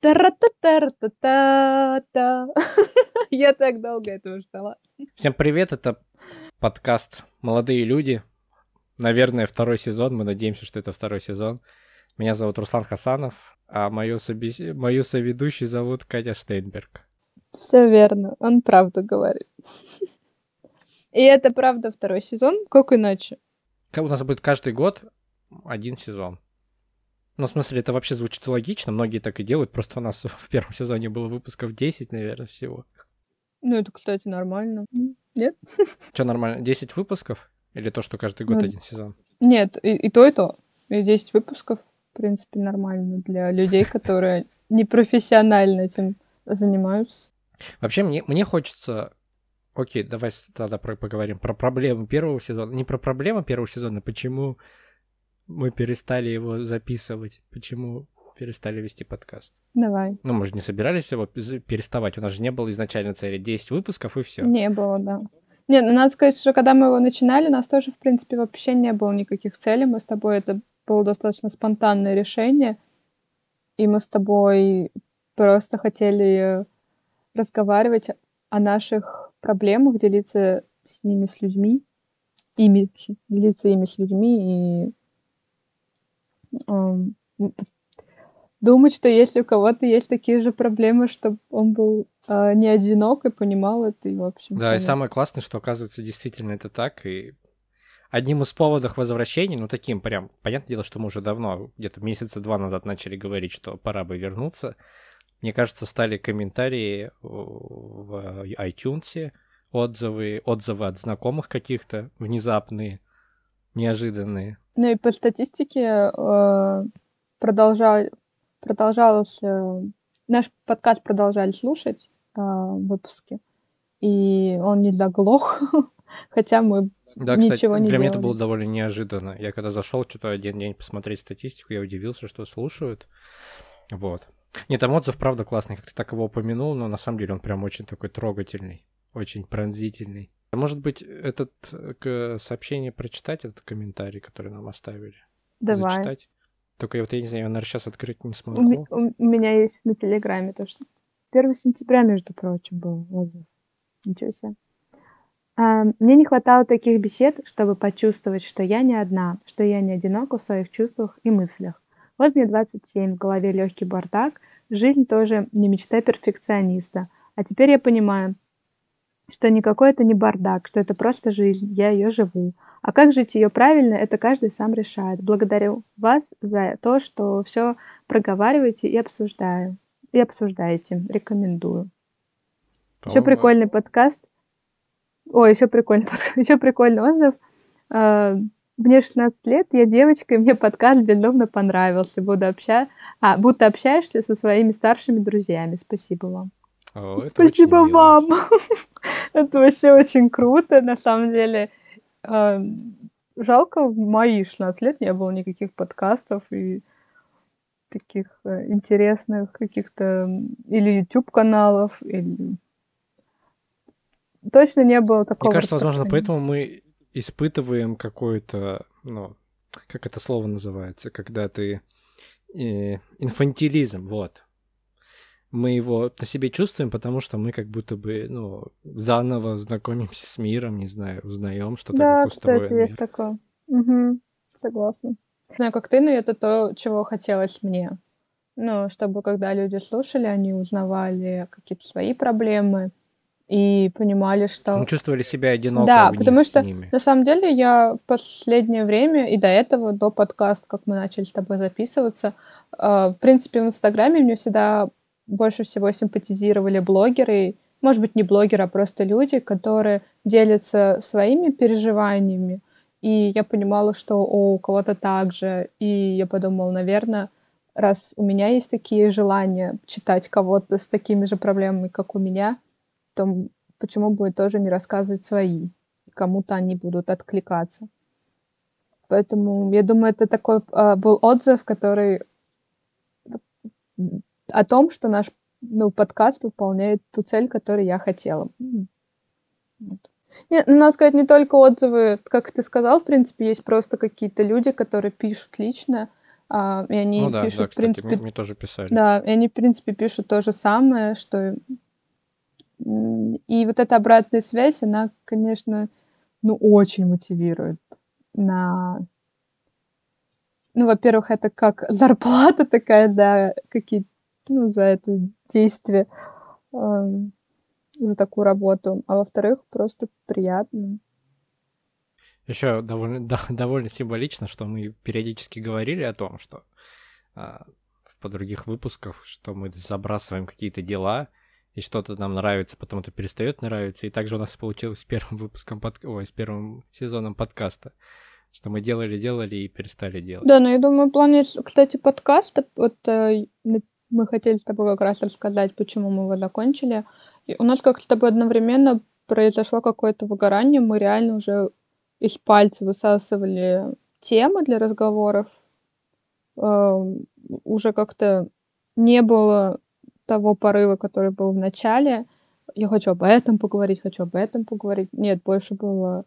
Та-ра-та-та-та-та-та. Я так долго этого ждала. Всем привет, это подкаст «Молодые люди». Наверное, второй сезон, мы надеемся, что это второй сезон. Меня зовут Руслан Хасанов, а мою, собес... мою соведущую зовут Катя Штейнберг. Все верно, он правду говорит. И это правда второй сезон, как иначе? У нас будет каждый год один сезон. Ну, в смысле, это вообще звучит логично, многие так и делают, просто у нас в первом сезоне было выпусков 10, наверное, всего. Ну, это, кстати, нормально. Нет? Что нормально? 10 выпусков? Или то, что каждый год ну, один сезон? Нет, и, и то, и то. И 10 выпусков, в принципе, нормально для людей, которые непрофессионально этим занимаются. Вообще, мне, мне хочется... Окей, давай тогда про, поговорим про проблемы первого сезона. Не про проблемы первого сезона, почему мы перестали его записывать. Почему перестали вести подкаст? Давай. Ну, мы же не собирались его переставать. У нас же не было изначально цели 10 выпусков и все. Не было, да. Нет, ну надо сказать, что когда мы его начинали, у нас тоже, в принципе, вообще не было никаких целей. Мы с тобой, это было достаточно спонтанное решение. И мы с тобой просто хотели разговаривать о наших проблемах, делиться с ними, с людьми, ими, делиться ими с людьми и думать, что если у кого-то есть такие же проблемы, чтобы он был э, не одинок и понимал это, и в общем. Да, и самое классное, что оказывается действительно это так, и одним из поводов возвращения, ну таким прям, понятное дело, что мы уже давно, где-то месяца два назад начали говорить, что пора бы вернуться. Мне кажется, стали комментарии в iTunes, отзывы, отзывы от знакомых каких-то внезапные, неожиданные. Ну и по статистике э, продолжал, продолжалось... Э, наш подкаст продолжали слушать э, выпуски, и он не заглох, хотя мы да, кстати, ничего не для делали. меня это было довольно неожиданно. Я когда зашел что-то один день посмотреть статистику, я удивился, что слушают. Вот. Нет, там отзыв, правда, классный, как ты так его упомянул, но на самом деле он прям очень такой трогательный, очень пронзительный. Может быть, этот сообщение прочитать, этот комментарий, который нам оставили? Давай. Зачитать? Только я вот, я не знаю, я, наверное, сейчас открыть не смогу. У, у меня есть на Телеграме то, что 1 сентября, между прочим, был отзыв. Ничего себе. А, мне не хватало таких бесед, чтобы почувствовать, что я не одна, что я не одинока в своих чувствах и мыслях. Вот мне 27, в голове легкий бардак, жизнь тоже не мечта перфекциониста. А теперь я понимаю, что никакой это не бардак, что это просто жизнь, я ее живу. А как жить ее правильно, это каждый сам решает. Благодарю вас за то, что все проговариваете и обсуждаю. И обсуждаете. Рекомендую. Еще прикольный подкаст. Ой, еще прикольный подкаст. Еще прикольный отзыв. А, мне 16 лет, я девочка, и мне подкаст безумно понравился. Буду обща... а, будто общаешься со своими старшими друзьями. Спасибо вам. О, Спасибо вам. это вообще очень круто, на самом деле. А, жалко, в мои 16 лет не было никаких подкастов и таких э, интересных каких-то или YouTube-каналов, или... Точно не было такого. Мне кажется, возможно, поэтому мы испытываем какое-то, ну, как это слово называется, когда ты... Э, инфантилизм, вот мы его на себе чувствуем, потому что мы как будто бы, ну, заново знакомимся с миром, не знаю, узнаем что-то. Да, как кстати, есть мир. такое. Угу, согласна. Не знаю, как ты, но это то, чего хотелось мне. Ну, чтобы когда люди слушали, они узнавали какие-то свои проблемы и понимали, что... Мы чувствовали себя одиноко Да, потому что, на самом деле, я в последнее время и до этого, до подкаста, как мы начали с тобой записываться, э, в принципе, в Инстаграме мне всегда больше всего симпатизировали блогеры, может быть, не блогеры, а просто люди, которые делятся своими переживаниями. И я понимала, что у кого-то так же. И я подумала, наверное, раз у меня есть такие желания читать кого-то с такими же проблемами, как у меня, то почему бы тоже не рассказывать свои? Кому-то они будут откликаться. Поэтому я думаю, это такой э, был отзыв, который о том, что наш ну, подкаст выполняет ту цель, которую я хотела. Вот. Нет, ну, надо сказать, не только отзывы, как ты сказал, в принципе, есть просто какие-то люди, которые пишут лично, А, и они ну, да, пишут, да, в кстати, принципе... Мне, мне тоже писали. Да, и они, в принципе, пишут то же самое, что... И вот эта обратная связь, она, конечно, ну, очень мотивирует на... Ну, во-первых, это как зарплата такая, да, какие ну, за это действие, э, за такую работу. А во-вторых, просто приятно. Еще довольно, да, довольно символично, что мы периодически говорили о том, что а, по других выпусках, что мы забрасываем какие-то дела, и что-то нам нравится, потом это перестает нравиться. И также у нас получилось с первым выпуском, под... Ой, с первым сезоном подкаста, что мы делали, делали и перестали делать. Да, но я думаю, в плане, кстати, подкаста, вот э, мы хотели с тобой как раз рассказать, почему мы его закончили. И у нас как-то с тобой одновременно произошло какое-то выгорание, мы реально уже из пальца высасывали темы для разговоров. Э, уже как-то не было того порыва, который был в начале. Я хочу об этом поговорить, хочу об этом поговорить. Нет, больше было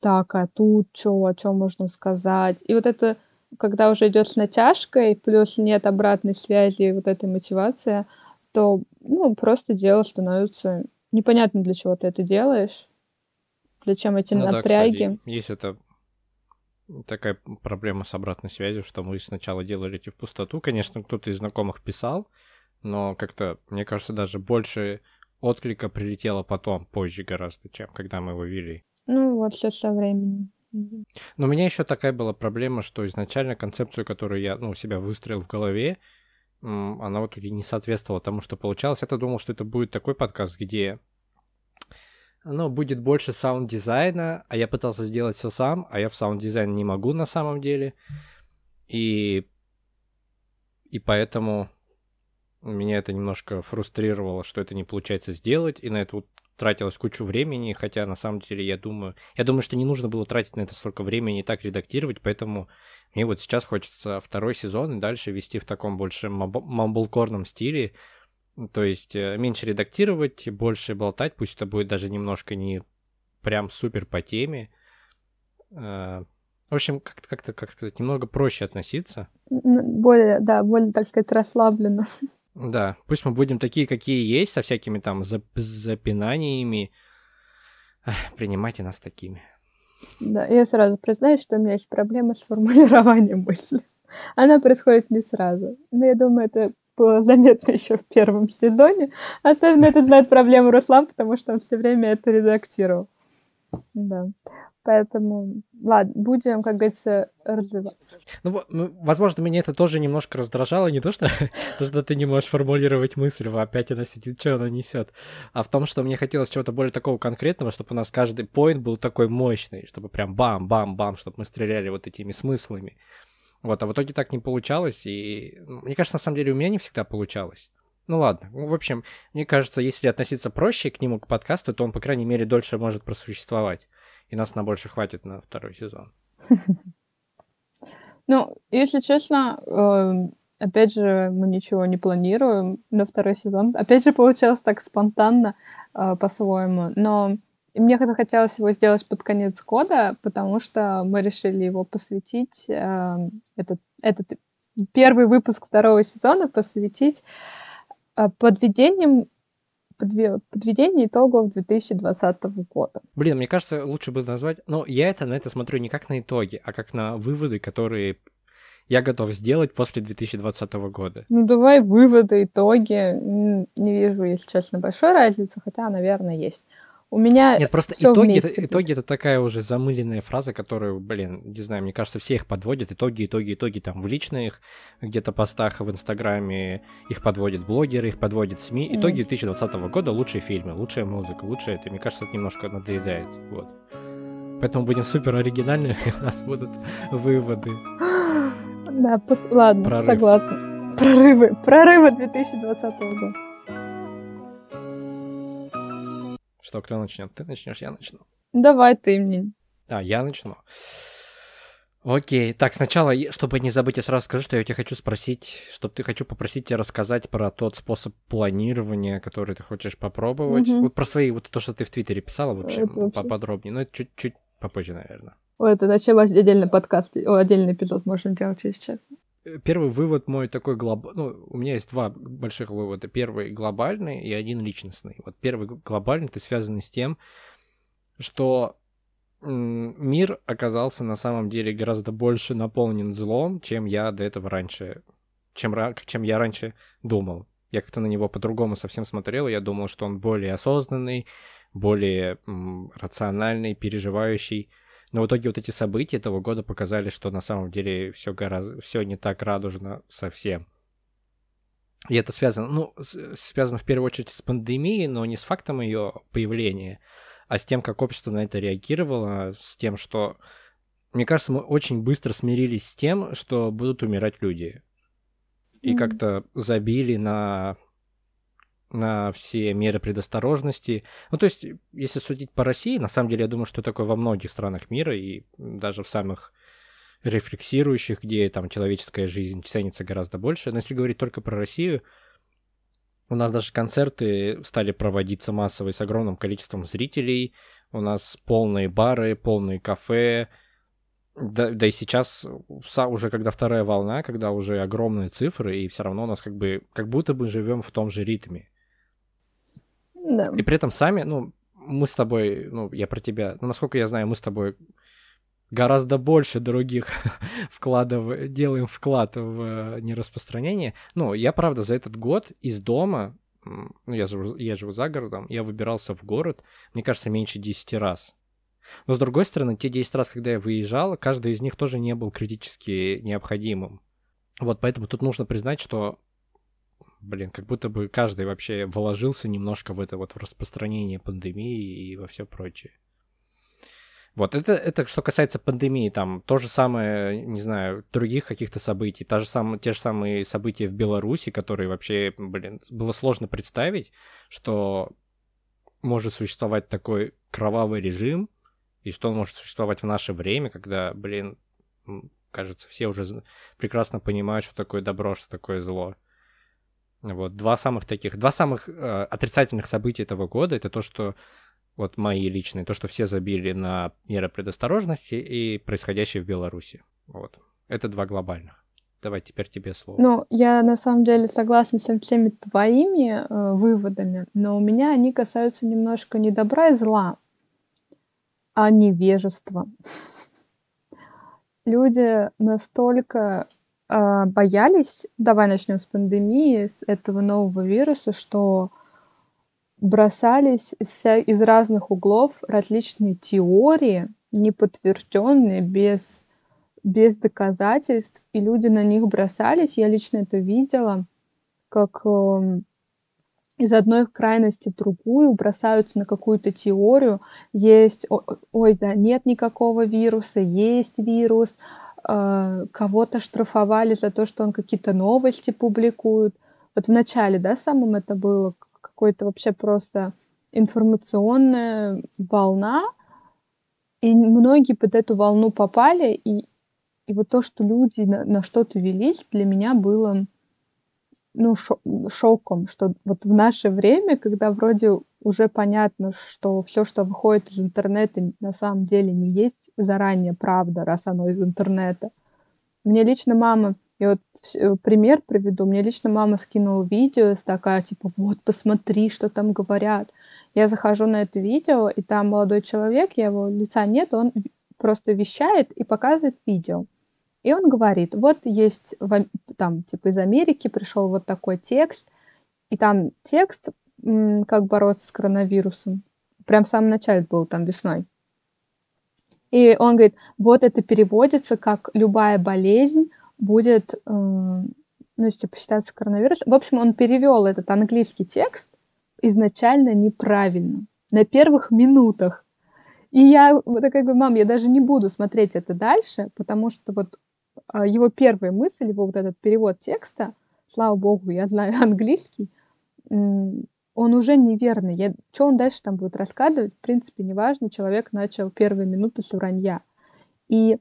так, а тут что, о чем можно сказать. И вот это, когда уже идет с натяжкой, плюс нет обратной связи, вот этой мотивации, то, ну, просто дело становится непонятно, для чего ты это делаешь, для чем эти ну, напряги. Да, кстати, есть это такая проблема с обратной связью, что мы сначала делали эти в пустоту. Конечно, кто-то из знакомых писал, но как-то, мне кажется, даже больше отклика прилетело потом, позже гораздо, чем когда мы его вели. Ну, вот все со временем. Но у меня еще такая была проблема, что изначально концепцию, которую я ну, себя выстроил в голове, она вот не соответствовала тому, что получалось. Я-то думал, что это будет такой подкаст, где ну, будет больше саунд-дизайна, а я пытался сделать все сам, а я в саунд-дизайн не могу на самом деле. И, и поэтому меня это немножко фрустрировало, что это не получается сделать, и на вот тратилось кучу времени, хотя на самом деле я думаю, я думаю, что не нужно было тратить на это столько времени и так редактировать, поэтому мне вот сейчас хочется второй сезон и дальше вести в таком больше мамблкорном стиле, то есть э, меньше редактировать, больше болтать, пусть это будет даже немножко не прям супер по теме. Э, в общем, как-то, как-то, как сказать, немного проще относиться. Более, да, более, так сказать, расслабленно. Да, пусть мы будем такие, какие есть, со всякими там зап- запинаниями. Принимайте нас такими. Да, я сразу признаюсь, что у меня есть проблема с формулированием мысли. Она происходит не сразу. Но я думаю, это было заметно еще в первом сезоне. Особенно это знает проблему Руслан, потому что он все время это редактировал. Да. Поэтому, ладно, будем, как говорится, развиваться. Ну, ну, возможно, меня это тоже немножко раздражало. Не то, что, то, что ты не можешь формулировать мысль, опять она сидит, что она несет, а в том, что мне хотелось чего-то более такого конкретного, чтобы у нас каждый поинт был такой мощный, чтобы прям бам-бам-бам, чтобы мы стреляли вот этими смыслами. Вот, а в итоге так не получалось, и ну, мне кажется, на самом деле у меня не всегда получалось. Ну ладно, ну, в общем, мне кажется, если относиться проще к нему, к подкасту, то он, по крайней мере, дольше может просуществовать и нас на больше хватит на второй сезон. Ну, если честно, эм, опять же, мы ничего не планируем на второй сезон. Опять же, получилось так спонтанно э, по-своему. Но мне хотелось его сделать под конец года, потому что мы решили его посвятить, эм, этот, этот первый выпуск второго сезона посвятить э, подведением подведение итогов 2020 года. Блин, мне кажется, лучше бы назвать... Ну, я это на это смотрю не как на итоги, а как на выводы, которые я готов сделать после 2020 года. Ну, давай выводы, итоги. Не вижу, если честно, большой разницы, хотя, наверное, есть. У меня Нет, просто итоги, это, итоги это такая уже замыленная фраза, которую, блин, не знаю, мне кажется, все их подводят. Итоги, итоги, итоги там в личных где-то постах в Инстаграме, их подводят блогеры, их подводят СМИ. Итоги 2020 года лучшие фильмы, лучшая музыка, лучшее это. Мне кажется, это немножко надоедает. Вот. Поэтому будем супер оригинальными, у нас будут выводы. Да, пос... ладно, Прорыв. согласна. Прорывы, прорывы 2020 года. Что, кто начнет? Ты начнешь, я начну. Давай ты мне. А, я начну. Окей, так, сначала, чтобы не забыть, я сразу скажу, что я тебя хочу спросить, чтобы ты хочу попросить тебя рассказать про тот способ планирования, который ты хочешь попробовать. Угу. Вот про свои, вот то, что ты в Твиттере писала, вообще, вообще... поподробнее, но это чуть-чуть попозже, наверное. Ой, это зачем отдельный подкаст, о, отдельный эпизод можно делать, если честно. Э, первый вывод мой такой глобальный. Ну, у меня есть два больших вывода. Первый глобальный и один личностный. Вот первый глобальный, ты связанный с тем, что мир оказался на самом деле гораздо больше наполнен злом, чем я до этого раньше, чем, чем я раньше думал. Я как-то на него по-другому совсем смотрел, я думал, что он более осознанный, более рациональный, переживающий. Но в итоге вот эти события этого года показали, что на самом деле все гораздо, все не так радужно совсем. И это связано, ну, связано в первую очередь с пандемией, но не с фактом ее появления, а с тем, как общество на это реагировало, с тем, что, мне кажется, мы очень быстро смирились с тем, что будут умирать люди. И mm-hmm. как-то забили на на все меры предосторожности. Ну, то есть, если судить по России, на самом деле, я думаю, что такое во многих странах мира, и даже в самых рефлексирующих, где там человеческая жизнь ценится гораздо больше. Но если говорить только про Россию, у нас даже концерты стали проводиться массово с огромным количеством зрителей. У нас полные бары, полные кафе. Да, да и сейчас, уже когда вторая волна, когда уже огромные цифры, и все равно у нас как бы, как будто бы живем в том же ритме. Да. И при этом сами, ну, мы с тобой, ну, я про тебя, ну, насколько я знаю, мы с тобой гораздо больше других вкладов, делаем вклад в нераспространение. Ну, я, правда, за этот год из дома, ну, я живу, я живу за городом, я выбирался в город, мне кажется, меньше 10 раз. Но, с другой стороны, те 10 раз, когда я выезжал, каждый из них тоже не был критически необходимым. Вот поэтому тут нужно признать, что, блин, как будто бы каждый вообще вложился немножко в это вот в распространение пандемии и во все прочее. Вот, это, это что касается пандемии, там, то же самое, не знаю, других каких-то событий, та же самая, те же самые события в Беларуси, которые вообще, блин, было сложно представить, что может существовать такой кровавый режим, и что он может существовать в наше время, когда, блин, кажется, все уже прекрасно понимают, что такое добро, что такое зло. Вот, два самых таких, два самых э, отрицательных события этого года, это то, что вот мои личные, то, что все забили на меры предосторожности и происходящее в Беларуси. Вот. Это два глобальных. Давай теперь тебе слово. Ну, я на самом деле согласна со всеми твоими э, выводами, но у меня они касаются немножко не добра и зла, а невежества. Люди настолько э, боялись, давай начнем с пандемии, с этого нового вируса, что бросались из разных углов различные теории, неподтвержденные, без, без доказательств, и люди на них бросались. Я лично это видела, как э, из одной крайности в другую бросаются на какую-то теорию. Есть, ой, да, нет никакого вируса, есть вирус, кого-то штрафовали за то, что он какие-то новости публикует. Вот в начале, да, самым это было, какой-то вообще просто информационная волна, и многие под эту волну попали, и, и вот то, что люди на, на что-то велись, для меня было ну, шо шоком, что вот в наше время, когда вроде уже понятно, что все, что выходит из интернета, на самом деле не есть заранее правда, раз оно из интернета. Мне лично мама и вот э, пример приведу. Мне лично мама скинула видео, такая, типа, вот, посмотри, что там говорят. Я захожу на это видео, и там молодой человек, я его лица нет, он просто вещает и показывает видео. И он говорит, вот есть там, типа, из Америки пришел вот такой текст, и там текст, как бороться с коронавирусом. Прям в самом начале был там весной. И он говорит, вот это переводится как любая болезнь, будет, э, ну, если посчитаться коронавирус. В общем, он перевел этот английский текст изначально неправильно, на первых минутах. И я вот такая говорю, мам, я даже не буду смотреть это дальше, потому что вот а, его первая мысль, его вот этот перевод текста, слава богу, я знаю английский, он уже неверный. Я, что он дальше там будет рассказывать, в принципе, неважно. Человек начал первые минуты с вранья. И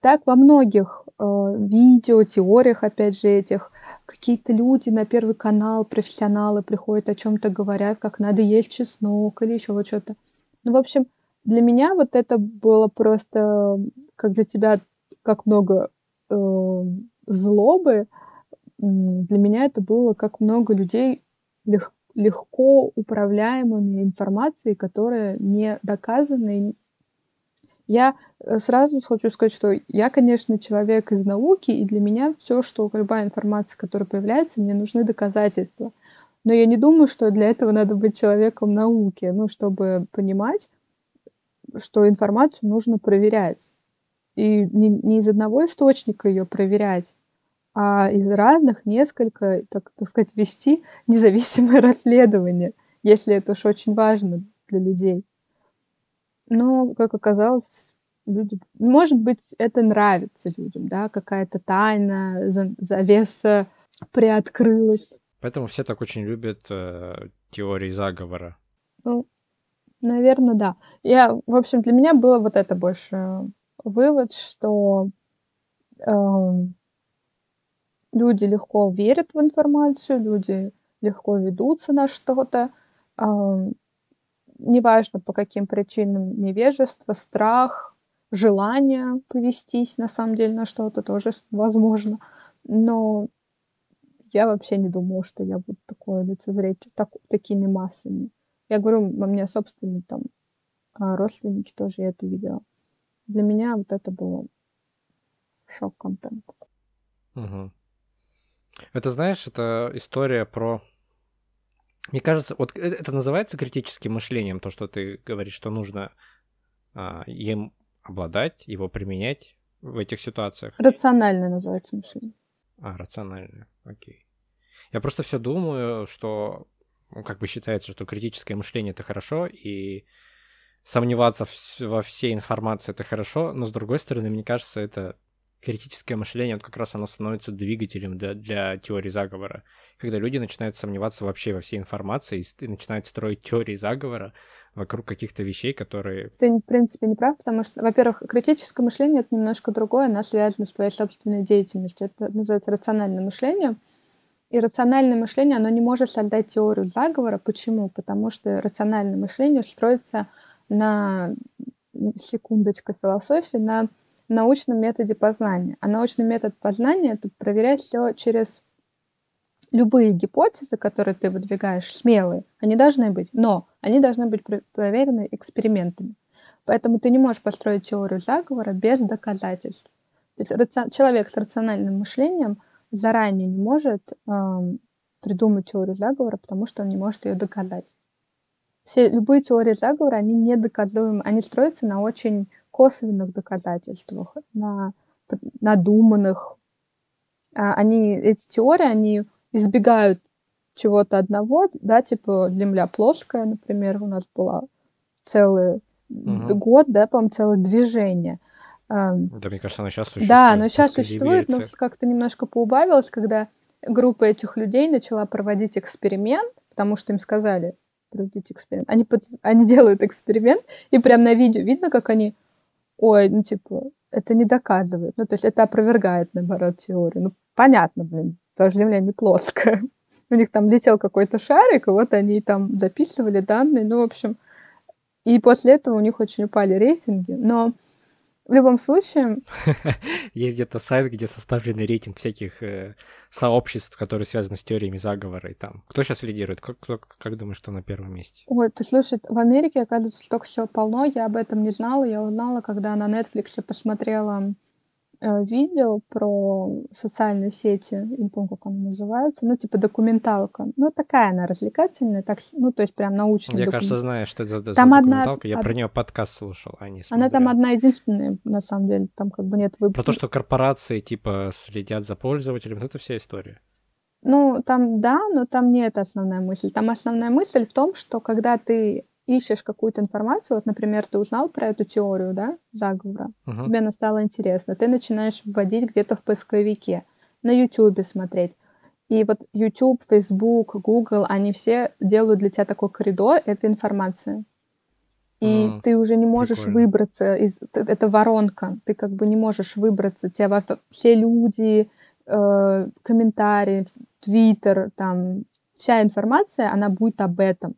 так во многих э, видео, теориях, опять же, этих, какие-то люди на Первый канал, профессионалы приходят о чем-то говорят, как надо есть чеснок или еще вот что-то. Ну, в общем, для меня вот это было просто, как для тебя, как много э, злобы, для меня это было как много людей лег, легко управляемыми информацией, которая не доказана. Я э, сразу хочу сказать, что я, конечно, человек из науки, и для меня все, что любая информация, которая появляется, мне нужны доказательства. Но я не думаю, что для этого надо быть человеком науки, ну, чтобы понимать, что информацию нужно проверять. И не, не из одного источника ее проверять, а из разных несколько, так, так сказать, вести независимое расследование, если это уж очень важно для людей. Но, как оказалось, люди... Может быть, это нравится людям, да, какая-то тайна, завеса приоткрылась. Поэтому все так очень любят э, теории заговора. Ну, наверное, да. Я, в общем, для меня было вот это больше вывод, что э, люди легко верят в информацию, люди легко ведутся на что-то, э, неважно по каким причинам, невежество, страх, желание повестись на самом деле на что-то тоже возможно. Но я вообще не думала, что я буду такое лицезреть так, такими массами. Я говорю, у меня собственные там а, родственники тоже я это видела. Для меня вот это было шок-контент. Угу. Это, знаешь, это история про... Мне кажется, вот э, это называется критическим мышлением, то, что ты говоришь, что нужно а, им обладать, его применять в этих ситуациях. Рациональное называется мышление. А, рациональное, окей. Я просто все думаю, что ну, как бы считается, что критическое мышление это хорошо, и сомневаться во всей информации это хорошо, но с другой стороны, мне кажется, это критическое мышление, вот как раз оно становится двигателем для, для теории заговора. Когда люди начинают сомневаться вообще во всей информации и, начинают строить теории заговора вокруг каких-то вещей, которые... Ты, в принципе, не прав, потому что, во-первых, критическое мышление — это немножко другое, оно связано с твоей собственной деятельностью. Это называется рациональное мышление — и рациональное мышление, оно не может создать теорию заговора. Почему? Потому что рациональное мышление строится на, секундочка, философии, на научном методе познания. А научный метод познания — это проверять все через любые гипотезы, которые ты выдвигаешь, смелые, они должны быть, но они должны быть проверены экспериментами. Поэтому ты не можешь построить теорию заговора без доказательств. То есть человек с рациональным мышлением — заранее не может э, придумать теорию заговора, потому что он не может ее доказать. Все, любые теории заговора, они не доказуемы, они строятся на очень косвенных доказательствах, на надуманных. А они, эти теории, они избегают чего-то одного, да, типа Земля плоская, например, у нас была целый угу. год, да, по-моему, целое движение – да, мне кажется, она сейчас существует. Да, но сейчас существует, но как-то немножко поубавилось, когда группа этих людей начала проводить эксперимент, потому что им сказали проводить эксперимент. Они, под... они делают эксперимент, и прям на видео видно, как они, ой, ну типа, это не доказывает. Ну, то есть это опровергает, наоборот, теорию. Ну, понятно, блин, даже Земля не плоская. У них там летел какой-то шарик, и вот они там записывали данные. Ну, в общем, и после этого у них очень упали рейтинги. Но в любом случае... Есть где-то сайт, где составленный рейтинг всяких э, сообществ, которые связаны с теориями заговора. И там. Кто сейчас лидирует? Кто, как думаешь, что на первом месте? Ой, ты слушай, в Америке, оказывается, столько всего полно. Я об этом не знала. Я узнала, когда на Netflix посмотрела видео про социальные сети, не помню, как она называется, ну, типа документалка. Ну, такая она развлекательная, так, ну, то есть прям научная. Я, кажется, знаю, что это за, там за документалка. Одна... Я про нее подкаст слушал, а не смотрел. Она там одна единственная, на самом деле, там как бы нет выбора. Про то, что корпорации, типа, следят за пользователем, это вся история. Ну, там, да, но там не это основная мысль. Там основная мысль в том, что когда ты ищешь какую-то информацию, вот, например, ты узнал про эту теорию, да, заговора, uh-huh. тебе она стала интересна, ты начинаешь вводить где-то в поисковике, на YouTube смотреть. И вот YouTube, Facebook, Google, они все делают для тебя такой коридор, это информация. И mm, ты уже не можешь прикольно. выбраться из... Это воронка. Ты как бы не можешь выбраться. У тебя все люди, э, комментарии, Твиттер, там, вся информация, она будет об этом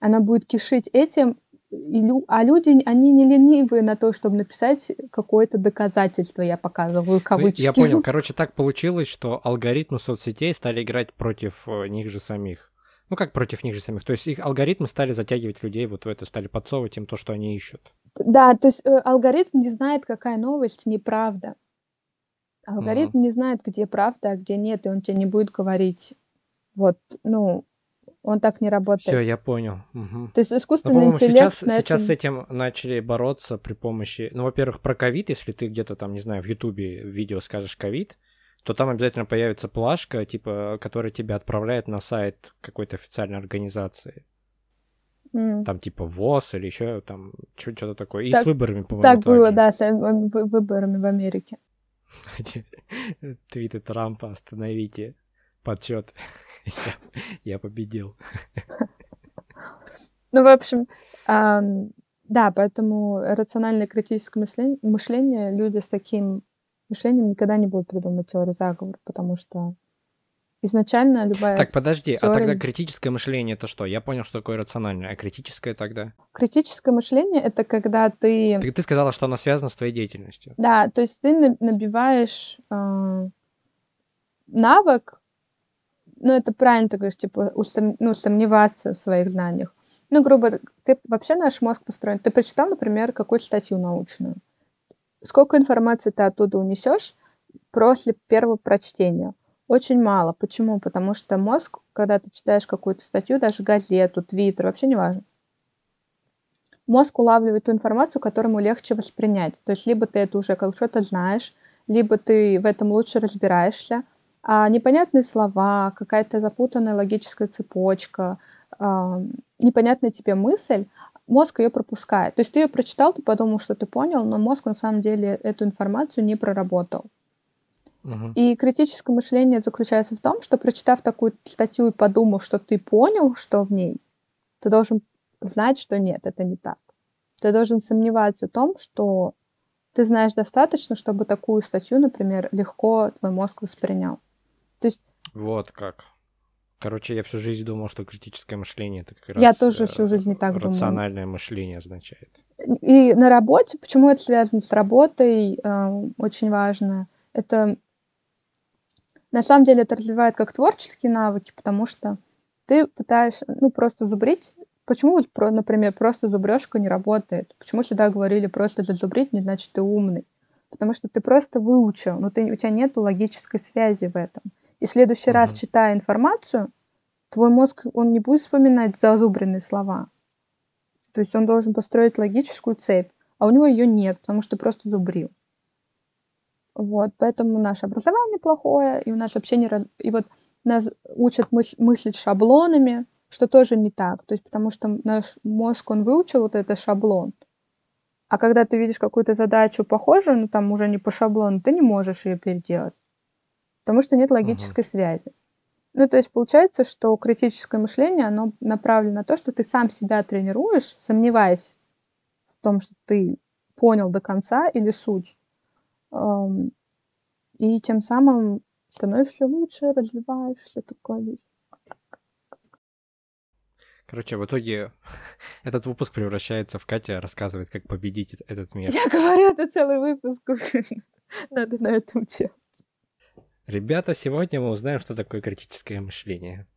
она будет кишить этим, и лю... А люди, они не ленивые на то, чтобы написать какое-то доказательство, я показываю кавычки. Я понял. Короче, так получилось, что алгоритмы соцсетей стали играть против э, них же самих. Ну, как против них же самих. То есть их алгоритмы стали затягивать людей вот в это, стали подсовывать им то, что они ищут. Да, то есть э, алгоритм не знает, какая новость неправда. Алгоритм mm. не знает, где правда, а где нет, и он тебе не будет говорить, вот, ну, он так не работает. Все, я понял. Угу. То есть искусственный ну, интеллект... Сейчас, на сейчас этом... с этим начали бороться при помощи... Ну, во-первых, про ковид, если ты где-то там, не знаю, в Ютубе видео скажешь ковид, то там обязательно появится плашка, типа, которая тебя отправляет на сайт какой-то официальной организации. Mm. Там типа ВОЗ или еще там что-то такое. И так, с выборами, по-моему. Так было, да, с выборами в Америке. Твиты Трампа остановите подсчет. я, я победил. Ну, в общем, да, поэтому рациональное критическое мышление, мышление, люди с таким мышлением никогда не будут придумать теорию заговора, потому что изначально любая... Так, подожди, теория... а тогда критическое мышление это что? Я понял, что такое рациональное, а критическое тогда? Критическое мышление это когда ты... Ты, ты сказала, что оно связано с твоей деятельностью. Да, то есть ты набиваешь э, навык, ну это правильно ты говоришь, типа усом... ну, сомневаться в своих знаниях. Ну, грубо, ты вообще наш мозг построен. Ты прочитал, например, какую-то статью научную. Сколько информации ты оттуда унесешь после первого прочтения? Очень мало. Почему? Потому что мозг, когда ты читаешь какую-то статью, даже газету, твиттер, вообще не важно, мозг улавливает ту информацию, которую ему легче воспринять. То есть либо ты это уже как что-то знаешь, либо ты в этом лучше разбираешься, а непонятные слова, какая-то запутанная логическая цепочка, э, непонятная тебе мысль, мозг ее пропускает. То есть ты ее прочитал, ты подумал, что ты понял, но мозг на самом деле эту информацию не проработал. И критическое мышление заключается в том, что прочитав такую статью и подумав, что ты понял, что в ней, ты должен знать, что нет, это не так. Ты должен сомневаться в том, что ты знаешь достаточно, чтобы такую статью, например, легко твой мозг воспринял. То есть... Вот как. Короче, я всю жизнь думал, что критическое мышление это как раз... Я тоже всю жизнь не так рациональное думала. Рациональное мышление означает. И на работе, почему это связано с работой, э, очень важно. Это на самом деле это развивает как творческие навыки, потому что ты пытаешься, ну, просто зубрить. Почему, например, просто зубрежка не работает? Почему всегда говорили, просто зазубрить не значит ты умный? Потому что ты просто выучил, но ты, у тебя нет логической связи в этом. И в следующий uh-huh. раз, читая информацию, твой мозг, он не будет вспоминать зазубренные слова. То есть он должен построить логическую цепь, а у него ее нет, потому что просто зубрил. Вот, поэтому наше образование плохое, и у нас вообще не... И вот нас учат мыс- мыслить шаблонами, что тоже не так. То есть потому что наш мозг, он выучил вот этот шаблон. А когда ты видишь какую-то задачу похожую, ну там уже не по шаблону, ты не можешь ее переделать. Потому что нет логической uh-huh. связи. Ну, то есть получается, что критическое мышление, оно направлено на то, что ты сам себя тренируешь, сомневаясь в том, что ты понял до конца или суть. И тем самым становишься лучше, развиваешься, такое. Короче, в итоге этот выпуск превращается в Катя рассказывает, как победить этот мир. Я говорю, это целый выпуск. Надо на этом делать. Ребята, сегодня мы узнаем, что такое критическое мышление.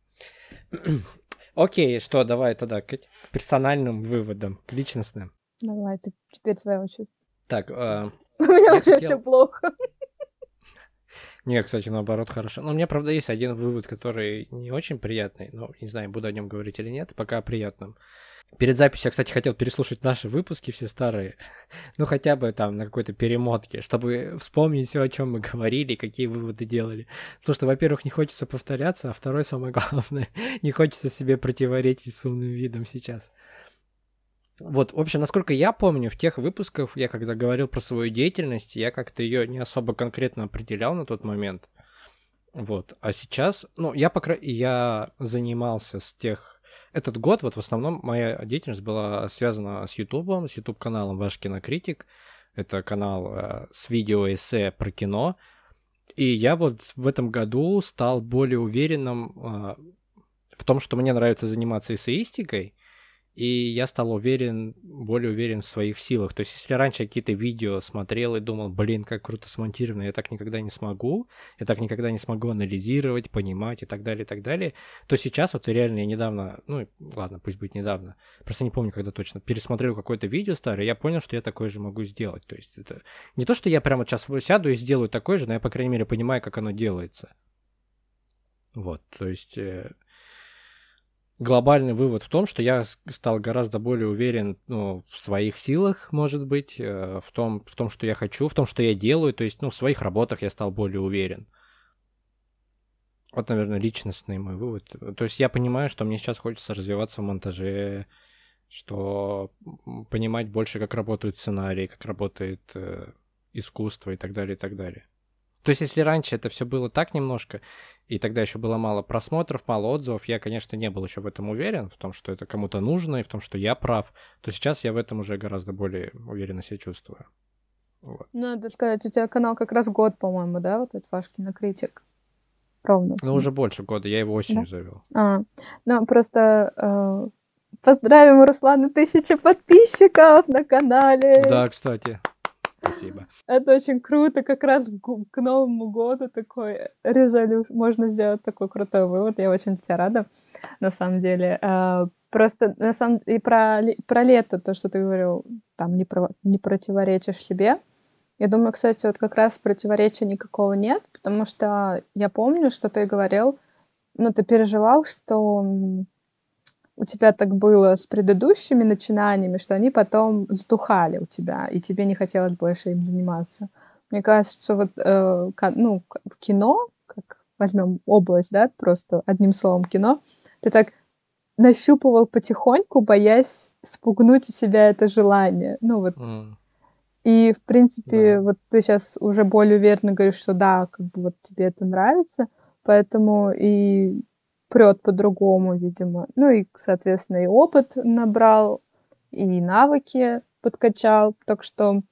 Окей, что, давай тогда к персональным выводам, к личностным. Давай, ты теперь твоя очередь. Так, э, у меня вообще все плохо. Не, кстати, наоборот, хорошо. Но у меня, правда, есть один вывод, который не очень приятный. Но не знаю, буду о нем говорить или нет, пока о приятном. Перед записью я, кстати, хотел переслушать наши выпуски, все старые. Ну, хотя бы там на какой-то перемотке, чтобы вспомнить все, о чем мы говорили, какие выводы делали. Потому что, во-первых, не хочется повторяться, а второе, самое главное, не хочется себе противоречить с умным видом сейчас. Вот, в общем, насколько я помню, в тех выпусках, я когда говорил про свою деятельность, я как-то ее не особо конкретно определял на тот момент. Вот, а сейчас, ну, я, пока я занимался с тех... Этот год, вот в основном моя деятельность была связана с Ютубом, с Ютуб-каналом Ваш Кинокритик. Это канал э, с видео-эссе про кино. И я вот в этом году стал более уверенным э, в том, что мне нравится заниматься эссеистикой, и я стал уверен, более уверен в своих силах. То есть, если раньше какие-то видео смотрел и думал, блин, как круто смонтировано, я так никогда не смогу, я так никогда не смогу анализировать, понимать и так далее, и так далее, то сейчас вот реально я недавно, ну, ладно, пусть будет недавно, просто не помню, когда точно, пересмотрел какое-то видео старое, я понял, что я такое же могу сделать. То есть, это не то, что я прямо сейчас сяду и сделаю такое же, но я, по крайней мере, понимаю, как оно делается. Вот, то есть... Глобальный вывод в том, что я стал гораздо более уверен ну, в своих силах, может быть, э, в том, в том, что я хочу, в том, что я делаю. То есть, ну, в своих работах я стал более уверен. Вот, наверное, личностный мой вывод. То есть я понимаю, что мне сейчас хочется развиваться в монтаже, что понимать больше, как работают сценарии, как работает э, искусство и так далее, и так далее. То есть, если раньше это все было так немножко, и тогда еще было мало просмотров, мало отзывов, я, конечно, не был еще в этом уверен, в том, что это кому-то нужно, и в том, что я прав, то сейчас я в этом уже гораздо более уверенно себя чувствую. Вот. Ну, надо сказать, у тебя канал как раз год, по-моему, да, вот этот ваш кинокритик? Ровно. Ну, уже больше года, я его осенью да? завел. А, ну, просто э, поздравим Руслана тысячи подписчиков на канале. Да, кстати. Спасибо. Это очень круто, как раз к Новому году такой резолю... можно сделать такой крутой вывод. Я очень тебя рада, на самом деле. А, просто, на самом и про, про лето, то, что ты говорил, там не, про... не противоречишь себе. Я думаю, кстати, вот как раз противоречия никакого нет, потому что я помню, что ты говорил, ну, ты переживал, что у тебя так было с предыдущими начинаниями, что они потом затухали у тебя, и тебе не хотелось больше им заниматься. Мне кажется, что вот э, ну, в кино, как возьмем область, да, просто одним словом кино, ты так нащупывал потихоньку, боясь спугнуть у себя это желание. Ну вот. Mm. И, в принципе, да. вот ты сейчас уже более уверенно говоришь, что да, как бы вот тебе это нравится, поэтому и прет по-другому, видимо. Ну и, соответственно, и опыт набрал, и навыки подкачал. Так что,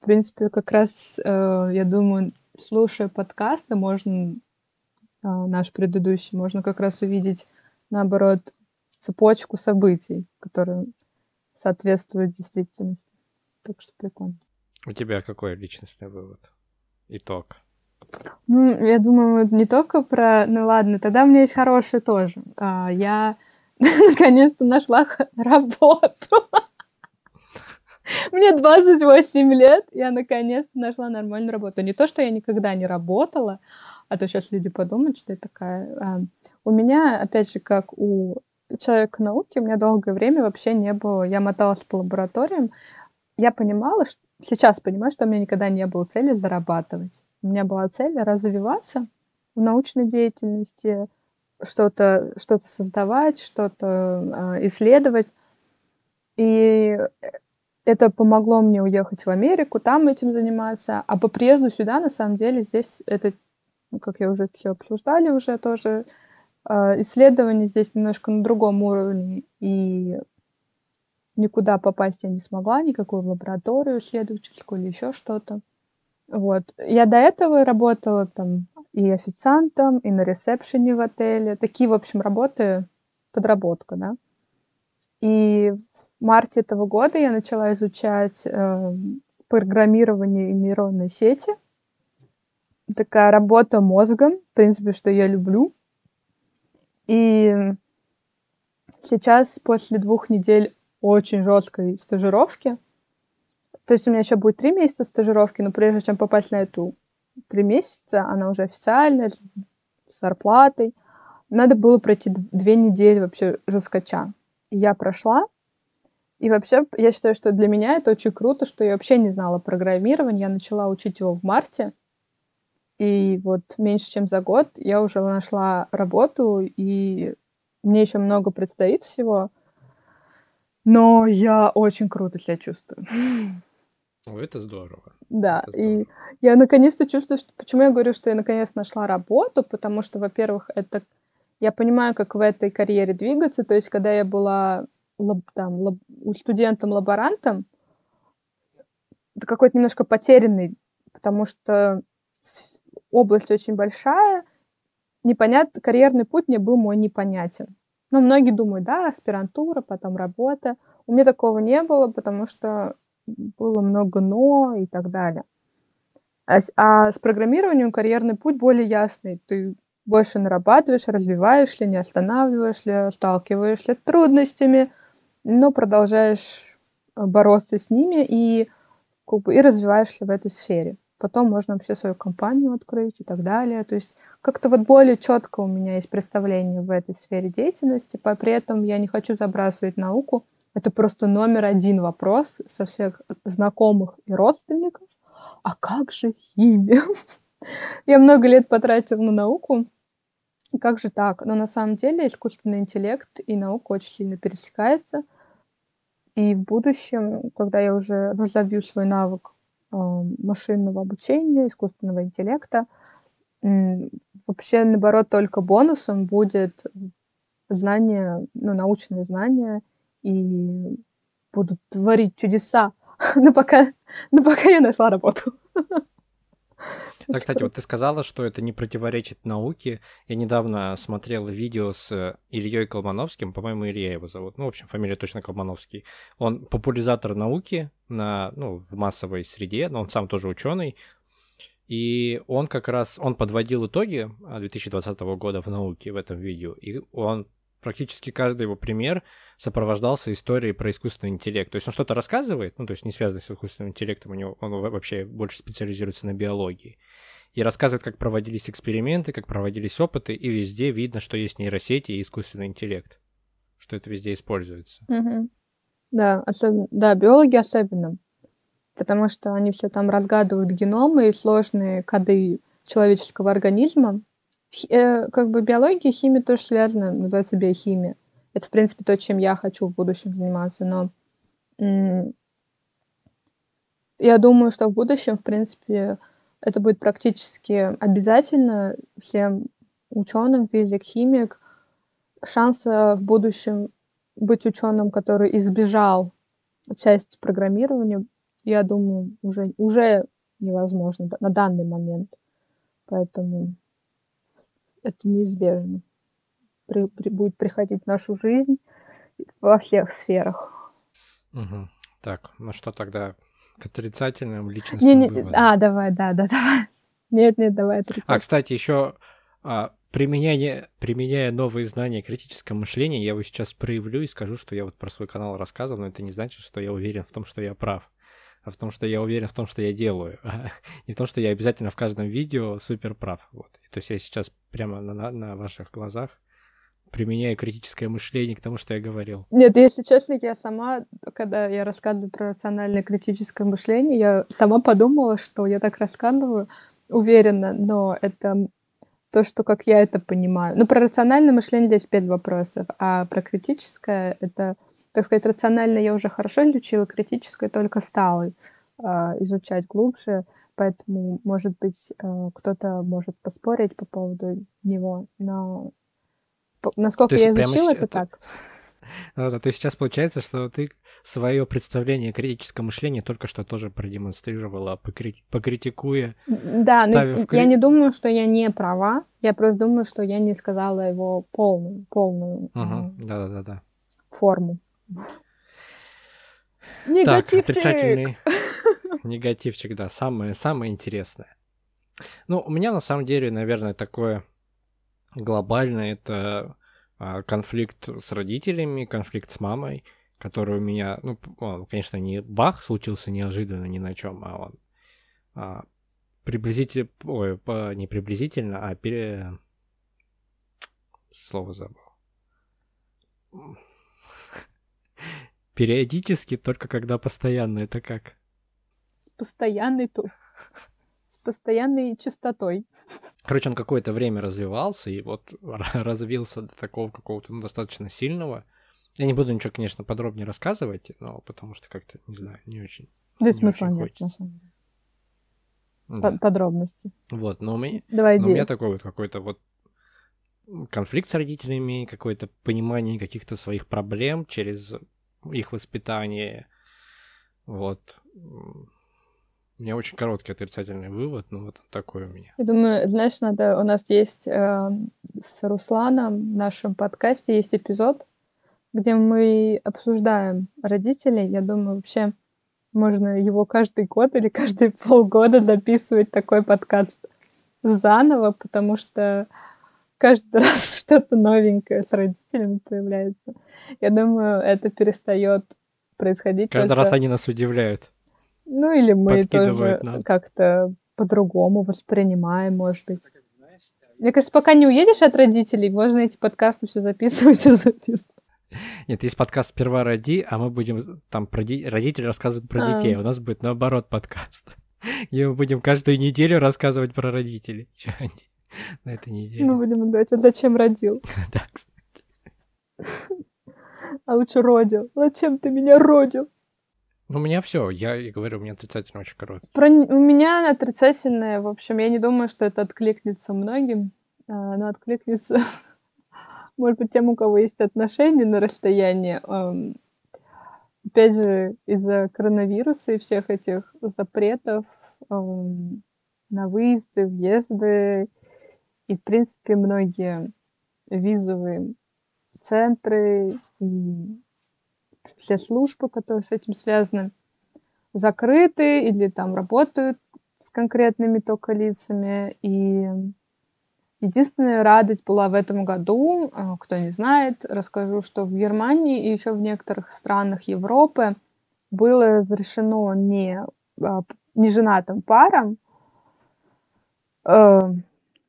в принципе, как раз, э, я думаю, слушая подкасты, можно, э, наш предыдущий, можно как раз увидеть, наоборот, цепочку событий, которые соответствуют действительности. Так что прикольно. У тебя какой личностный вывод? Итог? Ну, я думаю, не только про... Ну ладно, тогда у меня есть хорошее тоже. А, я наконец-то нашла работу. Мне 28 лет, я наконец-то нашла нормальную работу. Не то, что я никогда не работала, а то сейчас люди подумают, что я такая. А, у меня, опять же, как у человека науки, у меня долгое время вообще не было. Я моталась по лабораториям. Я понимала, что сейчас понимаю, что у меня никогда не было цели зарабатывать. У меня была цель развиваться в научной деятельности, что-то что создавать, что-то э, исследовать. И это помогло мне уехать в Америку, там этим заниматься. А по приезду сюда, на самом деле, здесь это, ну, как я уже обсуждали уже тоже, э, исследование здесь немножко на другом уровне. И никуда попасть я не смогла, никакую лабораторию исследовательскую или еще что-то. Вот. Я до этого работала там и официантом, и на ресепшене в отеле. Такие, в общем, работы, подработка, да. И в марте этого года я начала изучать э, программирование и нейронной сети. Такая работа мозгом, в принципе, что я люблю. И сейчас, после двух недель очень жесткой стажировки, то есть у меня еще будет три месяца стажировки, но прежде чем попасть на эту три месяца, она уже официальная, с зарплатой. Надо было пройти две недели вообще жесткача. И я прошла. И вообще, я считаю, что для меня это очень круто, что я вообще не знала программирование. Я начала учить его в марте. И вот меньше чем за год я уже нашла работу, и мне еще много предстоит всего. Но я очень круто себя чувствую. О, это здорово. Да, это здорово. и я наконец-то чувствую, что... Почему я говорю, что я наконец нашла работу? Потому что, во-первых, это... Я понимаю, как в этой карьере двигаться. То есть, когда я была лаб... там, лаб... студентом-лаборантом, это какой-то немножко потерянный, потому что область очень большая, непонятно, карьерный путь мне был мой непонятен. Ну, многие думают, да, аспирантура, потом работа. У меня такого не было, потому что было много «но» и так далее. А, а с программированием карьерный путь более ясный. Ты больше нарабатываешь, развиваешь ли, не останавливаешь ли, сталкиваешься с трудностями, но продолжаешь э, бороться с ними и, как бы, и развиваешься в этой сфере. Потом можно вообще свою компанию открыть и так далее. То есть как-то вот более четко у меня есть представление в этой сфере деятельности, при этом я не хочу забрасывать науку. Это просто номер один вопрос со всех знакомых и родственников. А как же химия? Я много лет потратила на науку, как же так? Но на самом деле искусственный интеллект и наука очень сильно пересекается. И в будущем, когда я уже разовью свой навык э, машинного обучения, искусственного интеллекта, вообще, наоборот, только бонусом будет знание, ну, научные знания, и будут творить чудеса. но пока, но пока я нашла работу. Да, кстати, вот ты сказала, что это не противоречит науке. Я недавно смотрел видео с Ильей Колмановским, по-моему, Илья его зовут. Ну, в общем, фамилия точно Колмановский. Он популяризатор науки на, ну, в массовой среде, но он сам тоже ученый. И он как раз, он подводил итоги 2020 года в науке в этом видео, и он практически каждый его пример сопровождался историей про искусственный интеллект. То есть он что-то рассказывает, ну, то есть не связанное с искусственным интеллектом, у него он вообще больше специализируется на биологии. И рассказывает, как проводились эксперименты, как проводились опыты, и везде видно, что есть нейросети и искусственный интеллект. Что это везде используется. Угу. Да, особенно, да, биологи особенно. Потому что они все там разгадывают геномы и сложные коды человеческого организма. Э, как бы биология химия тоже связаны, называется биохимия. Это, в принципе, то, чем я хочу в будущем заниматься, но я думаю, что в будущем, в принципе, это будет практически обязательно всем ученым, физик, химик. Шанса в будущем быть ученым, который избежал части программирования, я думаю, уже, уже невозможно на данный момент. Поэтому это неизбежно при, при, будет приходить в нашу жизнь во всех сферах. Угу. Так, ну что тогда к отрицательным личностным не, не, выводам? А, давай, да, да, давай. Нет, нет, давай отрицательно. А, кстати, еще а, применяя, применяя новые знания критического мышления, я его сейчас проявлю и скажу, что я вот про свой канал рассказывал, но это не значит, что я уверен в том, что я прав а в том, что я уверен в том, что я делаю, не в том, что я обязательно в каждом видео супер прав. Вот. То есть я сейчас прямо на, на ваших глазах применяя критическое мышление к тому, что я говорил. Нет, если честно, я сама, когда я рассказываю про рациональное критическое мышление, я сама подумала, что я так рассказываю уверенно, но это то, что как я это понимаю. Ну, про рациональное мышление здесь пять вопросов, а про критическое это, так сказать, рационально я уже хорошо изучила, критическое только стала э, изучать глубже, поэтому, может быть, э, кто-то может поспорить по поводу него, но Насколько я изучила, это, так. Ну, да, то есть сейчас получается, что ты свое представление критического мышления только что тоже продемонстрировала, покри... покритикуя. Да, но кри... я не думаю, что я не права. Я просто думаю, что я не сказала его полную, полную угу. да, да, да. форму. Негативчик. Так, отрицательный негативчик, да, самое, самое интересное. Ну, у меня на самом деле, наверное, такое глобально это а, конфликт с родителями, конфликт с мамой, который у меня, ну, он, конечно, не бах случился неожиданно ни на чем, а он а, приблизительно, ой, по, не приблизительно, а пере... Слово забыл. Периодически, только когда постоянно, это как? Постоянный то постоянной частотой. Короче, он какое-то время развивался и вот развился до такого какого-то ну, достаточно сильного. Я не буду ничего, конечно, подробнее рассказывать, но потому что как-то, не знаю, не очень. Да и смысла нет, хочется. на самом деле. Да. Подробности. Вот, но у меня, Давай но у меня такой вот какой-то вот конфликт с родителями, какое-то понимание каких-то своих проблем через их воспитание. Вот У меня очень короткий отрицательный вывод, но вот такой у меня. Я думаю, знаешь, надо... У нас есть э, с Русланом в нашем подкасте есть эпизод, где мы обсуждаем родителей. Я думаю, вообще можно его каждый год или каждые полгода записывать такой подкаст заново, потому что каждый раз что-то новенькое с родителями появляется. Я думаю, это перестает происходить. Каждый только... раз они нас удивляют. Ну или мы тоже как-то по-другому воспринимаем, может быть. Мне кажется, пока не уедешь от родителей, можно эти подкасты все записывать и записывать. Нет, есть подкаст «Сперва роди», а мы будем там про ди... родители рассказывают про а. детей. У нас будет наоборот подкаст. И мы будем каждую неделю рассказывать про родителей. Что они на этой неделе. Мы будем говорить, а зачем родил? Да, кстати. А лучше родил. Зачем ты меня родил? Ну, у меня все. Я говорю, у меня отрицательно очень короткий. Про... У меня отрицательное, в общем, я не думаю, что это откликнется многим, а, но откликнется, может быть, тем, у кого есть отношения на расстоянии. Опять же, из-за коронавируса и всех этих запретов на выезды, въезды, и, в принципе, многие визовые центры все службы, которые с этим связаны, закрыты или там работают с конкретными только лицами. И единственная радость была в этом году, а, кто не знает, расскажу, что в Германии и еще в некоторых странах Европы было разрешено не, а, не женатым парам э,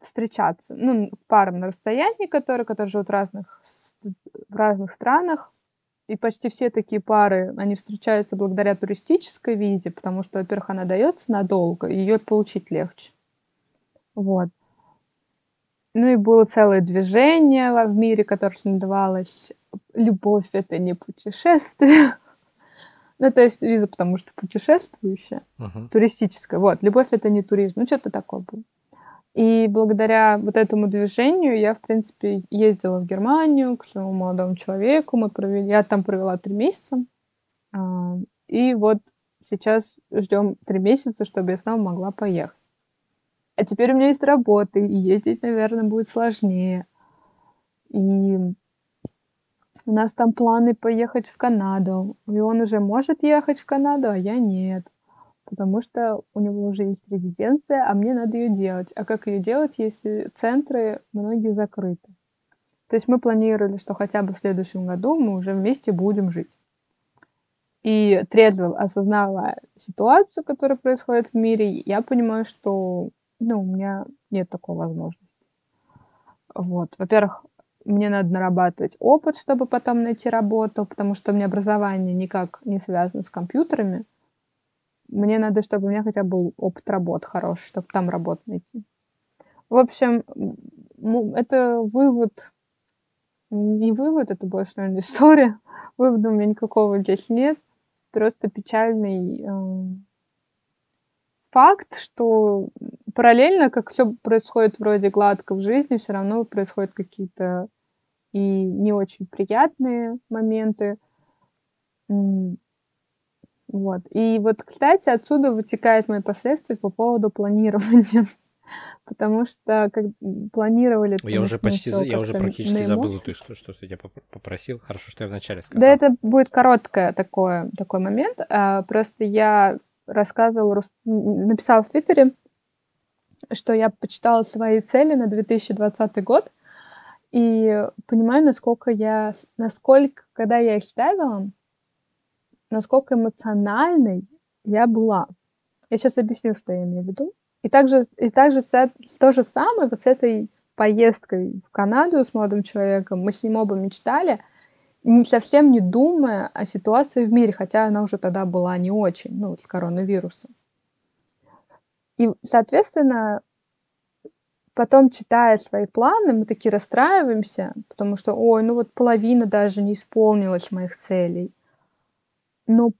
встречаться, ну, парам на расстоянии, которые, которые живут в разных, в разных странах, и почти все такие пары, они встречаются благодаря туристической визе, потому что, во-первых, она дается надолго, ее получить легче. Вот. Ну и было целое движение в мире, которое называлось «Любовь — это не путешествие». Ну, то есть виза, потому что путешествующая, uh-huh. туристическая. Вот, любовь — это не туризм. Ну, что-то такое было. И благодаря вот этому движению я, в принципе, ездила в Германию к своему молодому человеку. Мы провели, я там провела три месяца. А, и вот сейчас ждем три месяца, чтобы я снова могла поехать. А теперь у меня есть работа, и ездить, наверное, будет сложнее. И у нас там планы поехать в Канаду. И он уже может ехать в Канаду, а я нет потому что у него уже есть резиденция, а мне надо ее делать. А как ее делать, если центры многие закрыты? То есть мы планировали, что хотя бы в следующем году мы уже вместе будем жить. И трезво осознавая ситуацию, которая происходит в мире, я понимаю, что ну, у меня нет такой возможности. Вот. Во-первых, мне надо нарабатывать опыт, чтобы потом найти работу, потому что у меня образование никак не связано с компьютерами. Мне надо, чтобы у меня хотя бы был опыт работ хороший, чтобы там работу найти. В общем, это вывод, не вывод, это больше, наверное, история. Вывода у меня никакого здесь нет. Просто печальный э, факт, что параллельно, как все происходит вроде гладко в жизни, все равно происходят какие-то и не очень приятные моменты. Вот. И вот, кстати, отсюда вытекает мои последствия по поводу планирования. Потому что как планировали... Я уже почти, я уже практически забыл то, что, что я попросил. Хорошо, что я вначале сказал. Да, это будет короткое такое, такой момент. А, просто я рассказывала, написала в Твиттере, что я почитала свои цели на 2020 год, и понимаю, насколько я, насколько, когда я их ставила, насколько эмоциональной я была. Я сейчас объясню, что я имею в виду. И также, и также с, то же самое вот с этой поездкой в Канаду с молодым человеком. Мы с ним оба мечтали, не совсем не думая о ситуации в мире, хотя она уже тогда была не очень, ну, с коронавирусом. И, соответственно, потом, читая свои планы, мы такие расстраиваемся, потому что, ой, ну вот половина даже не исполнилась моих целей но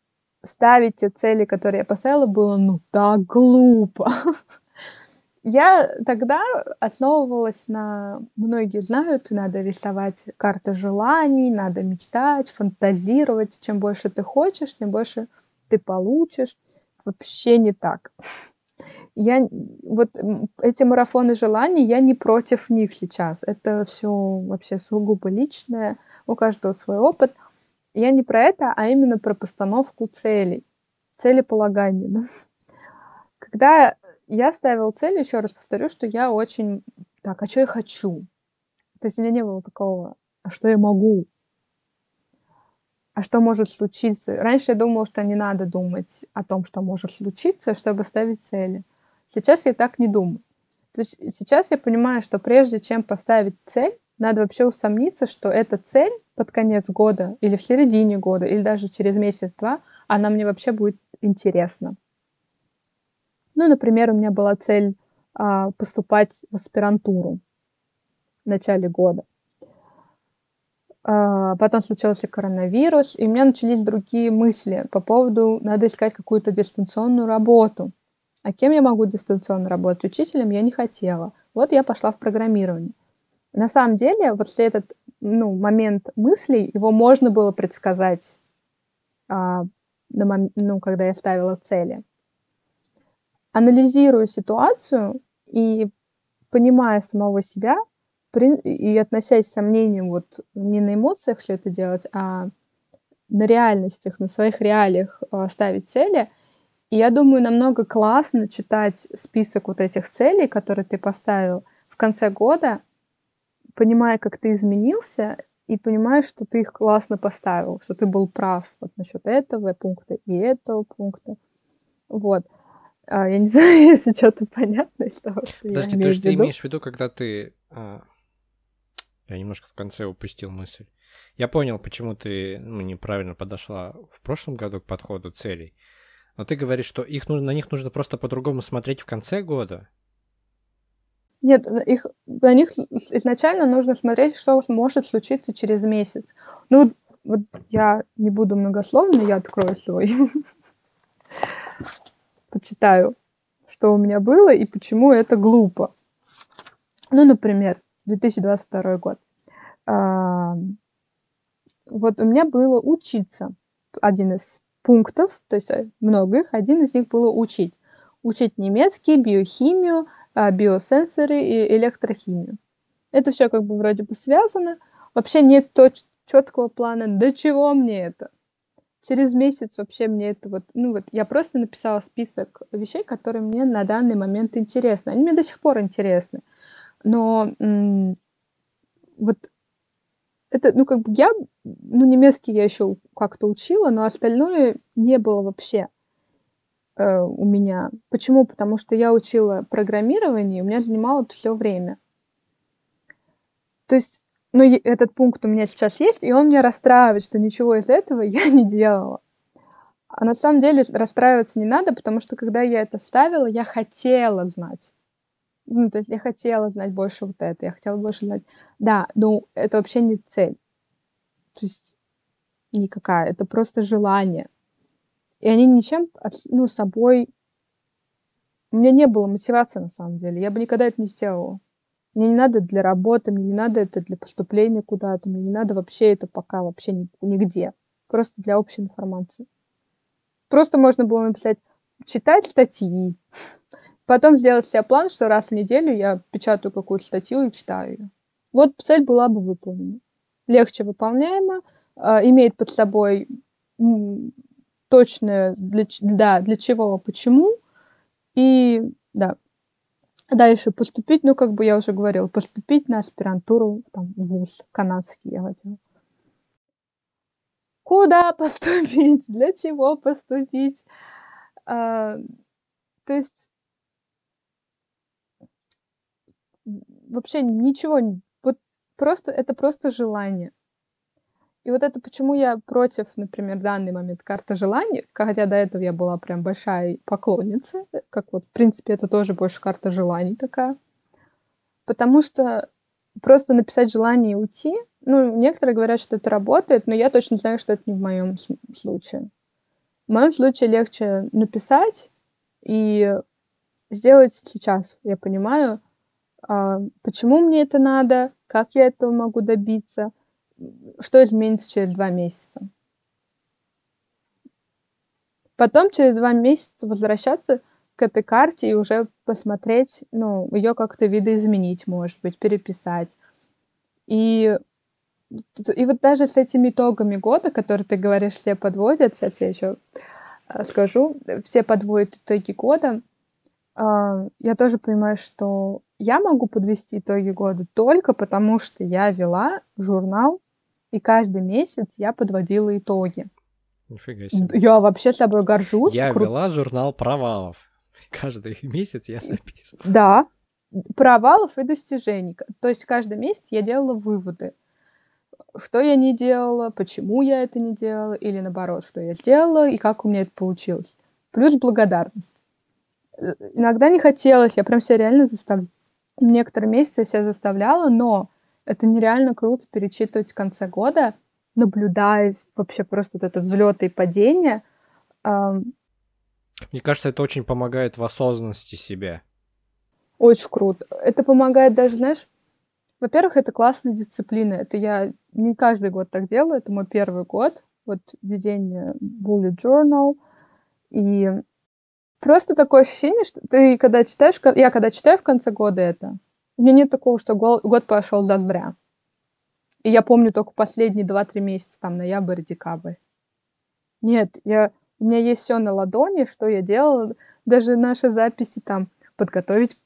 ставить те цели, которые я поставила, было ну так глупо. Я тогда основывалась на... Многие знают, надо рисовать карты желаний, надо мечтать, фантазировать. Чем больше ты хочешь, тем больше ты получишь. вообще не так. Я вот эти марафоны желаний, я не против них сейчас. Это все вообще сугубо личное, у каждого свой опыт. Я не про это, а именно про постановку целей, целеполагание. Да? Когда я ставила цель, еще раз повторю, что я очень так, а что я хочу? То есть у меня не было такого, а что я могу? А что может случиться? Раньше я думала, что не надо думать о том, что может случиться, чтобы ставить цели. Сейчас я так не думаю. То есть сейчас я понимаю, что прежде чем поставить цель, надо вообще усомниться, что эта цель под конец года или в середине года, или даже через месяц-два, она мне вообще будет интересна. Ну, например, у меня была цель а, поступать в аспирантуру в начале года. А, потом случился коронавирус, и у меня начались другие мысли по поводу, надо искать какую-то дистанционную работу. А кем я могу дистанционно работать? Учителем я не хотела. Вот я пошла в программирование. На самом деле, вот этот ну, момент мыслей, его можно было предсказать, а, на мом... ну, когда я ставила цели. Анализируя ситуацию и понимая самого себя, и относясь с сомнением вот не на эмоциях все это делать, а на реальностях, на своих реалиях а, ставить цели. И я думаю, намного классно читать список вот этих целей, которые ты поставил в конце года, понимая, как ты изменился, и понимаешь, что ты их классно поставил, что ты был прав вот насчет этого пункта и этого пункта. Вот. А, я не знаю, если что-то понятно из того, что Подожди, я имею то есть ты имеешь в виду, когда ты... А... Я немножко в конце упустил мысль. Я понял, почему ты ну, неправильно подошла в прошлом году к подходу целей. Но ты говоришь, что их нужно, на них нужно просто по-другому смотреть в конце года. Нет, их, на них изначально нужно смотреть, что может случиться через месяц. Ну, вот я не буду многословно, я открою свой почитаю, что у меня было и почему это глупо. Ну, например, 2022 год. А, вот у меня было учиться. Один из пунктов, то есть э, много их, один из них было учить. Учить немецкий, биохимию, биосенсоры и электрохимию. Это все как бы вроде бы связано. Вообще нет точ- четкого плана, до чего мне это через месяц вообще мне это вот, ну вот, я просто написала список вещей, которые мне на данный момент интересны. Они мне до сих пор интересны. Но м- вот это, ну, как бы я, ну, немецкий я еще как-то учила, но остальное не было вообще э, у меня. Почему? Потому что я учила программирование, и у меня занимало все время. То есть ну, этот пункт у меня сейчас есть, и он меня расстраивает, что ничего из этого я не делала. А на самом деле расстраиваться не надо, потому что когда я это ставила, я хотела знать. Ну, то есть я хотела знать больше вот это, я хотела больше знать. Да, ну, это вообще не цель. То есть никакая, это просто желание. И они ничем, ну, собой... У меня не было мотивации, на самом деле. Я бы никогда это не сделала. Мне не надо для работы, мне не надо это для поступления куда-то, мне не надо вообще это пока вообще нигде. Просто для общей информации. Просто можно было написать читать статьи, потом сделать себе план, что раз в неделю я печатаю какую-то статью и читаю ее. Вот цель была бы выполнена. Легче выполняема, э, имеет под собой точное для, да, для чего, почему. И да, Дальше поступить, ну, как бы я уже говорила, поступить на аспирантуру, там, в ВУЗ канадский я хотела. Куда поступить? Для чего поступить? А, то есть вообще ничего, вот просто это просто желание. И вот это почему я против, например, в данный момент карты желаний, хотя до этого я была прям большая поклонница, как вот, в принципе, это тоже больше карта желаний такая. Потому что просто написать желание и уйти, ну, некоторые говорят, что это работает, но я точно знаю, что это не в моем случае. В моем случае легче написать и сделать сейчас. Я понимаю, а, почему мне это надо, как я этого могу добиться, что изменится через два месяца. Потом через два месяца возвращаться к этой карте и уже посмотреть, ну, ее как-то видоизменить, может быть, переписать. И, и вот даже с этими итогами года, которые ты говоришь, все подводят, сейчас я еще а, скажу, все подводят итоги года, а, я тоже понимаю, что я могу подвести итоги года только потому, что я вела журнал, и каждый месяц я подводила итоги. Нифига себе. Я вообще собой горжусь. Я Кру... вела журнал провалов. Каждый месяц я записывала. Да, провалов и достижений. То есть каждый месяц я делала выводы. Что я не делала, почему я это не делала, или наоборот, что я сделала и как у меня это получилось. Плюс благодарность. Э, иногда не хотелось, я прям себя реально заставляла. Некоторые месяцы я себя заставляла, но это нереально круто перечитывать в конце года, наблюдая вообще просто вот это взлеты и падения. Мне кажется, это очень помогает в осознанности себя. Очень круто. Это помогает даже, знаешь, во-первых, это классная дисциплина. Это я не каждый год так делаю. Это мой первый год. Вот ведение Bullet Journal. И просто такое ощущение, что ты когда читаешь, я когда читаю в конце года это, у меня нет такого, что год пошел зазря. И я помню только последние 2-3 месяца, там, ноябрь, декабрь. Нет, я, у меня есть все на ладони, что я делала. Даже наши записи там подготовить,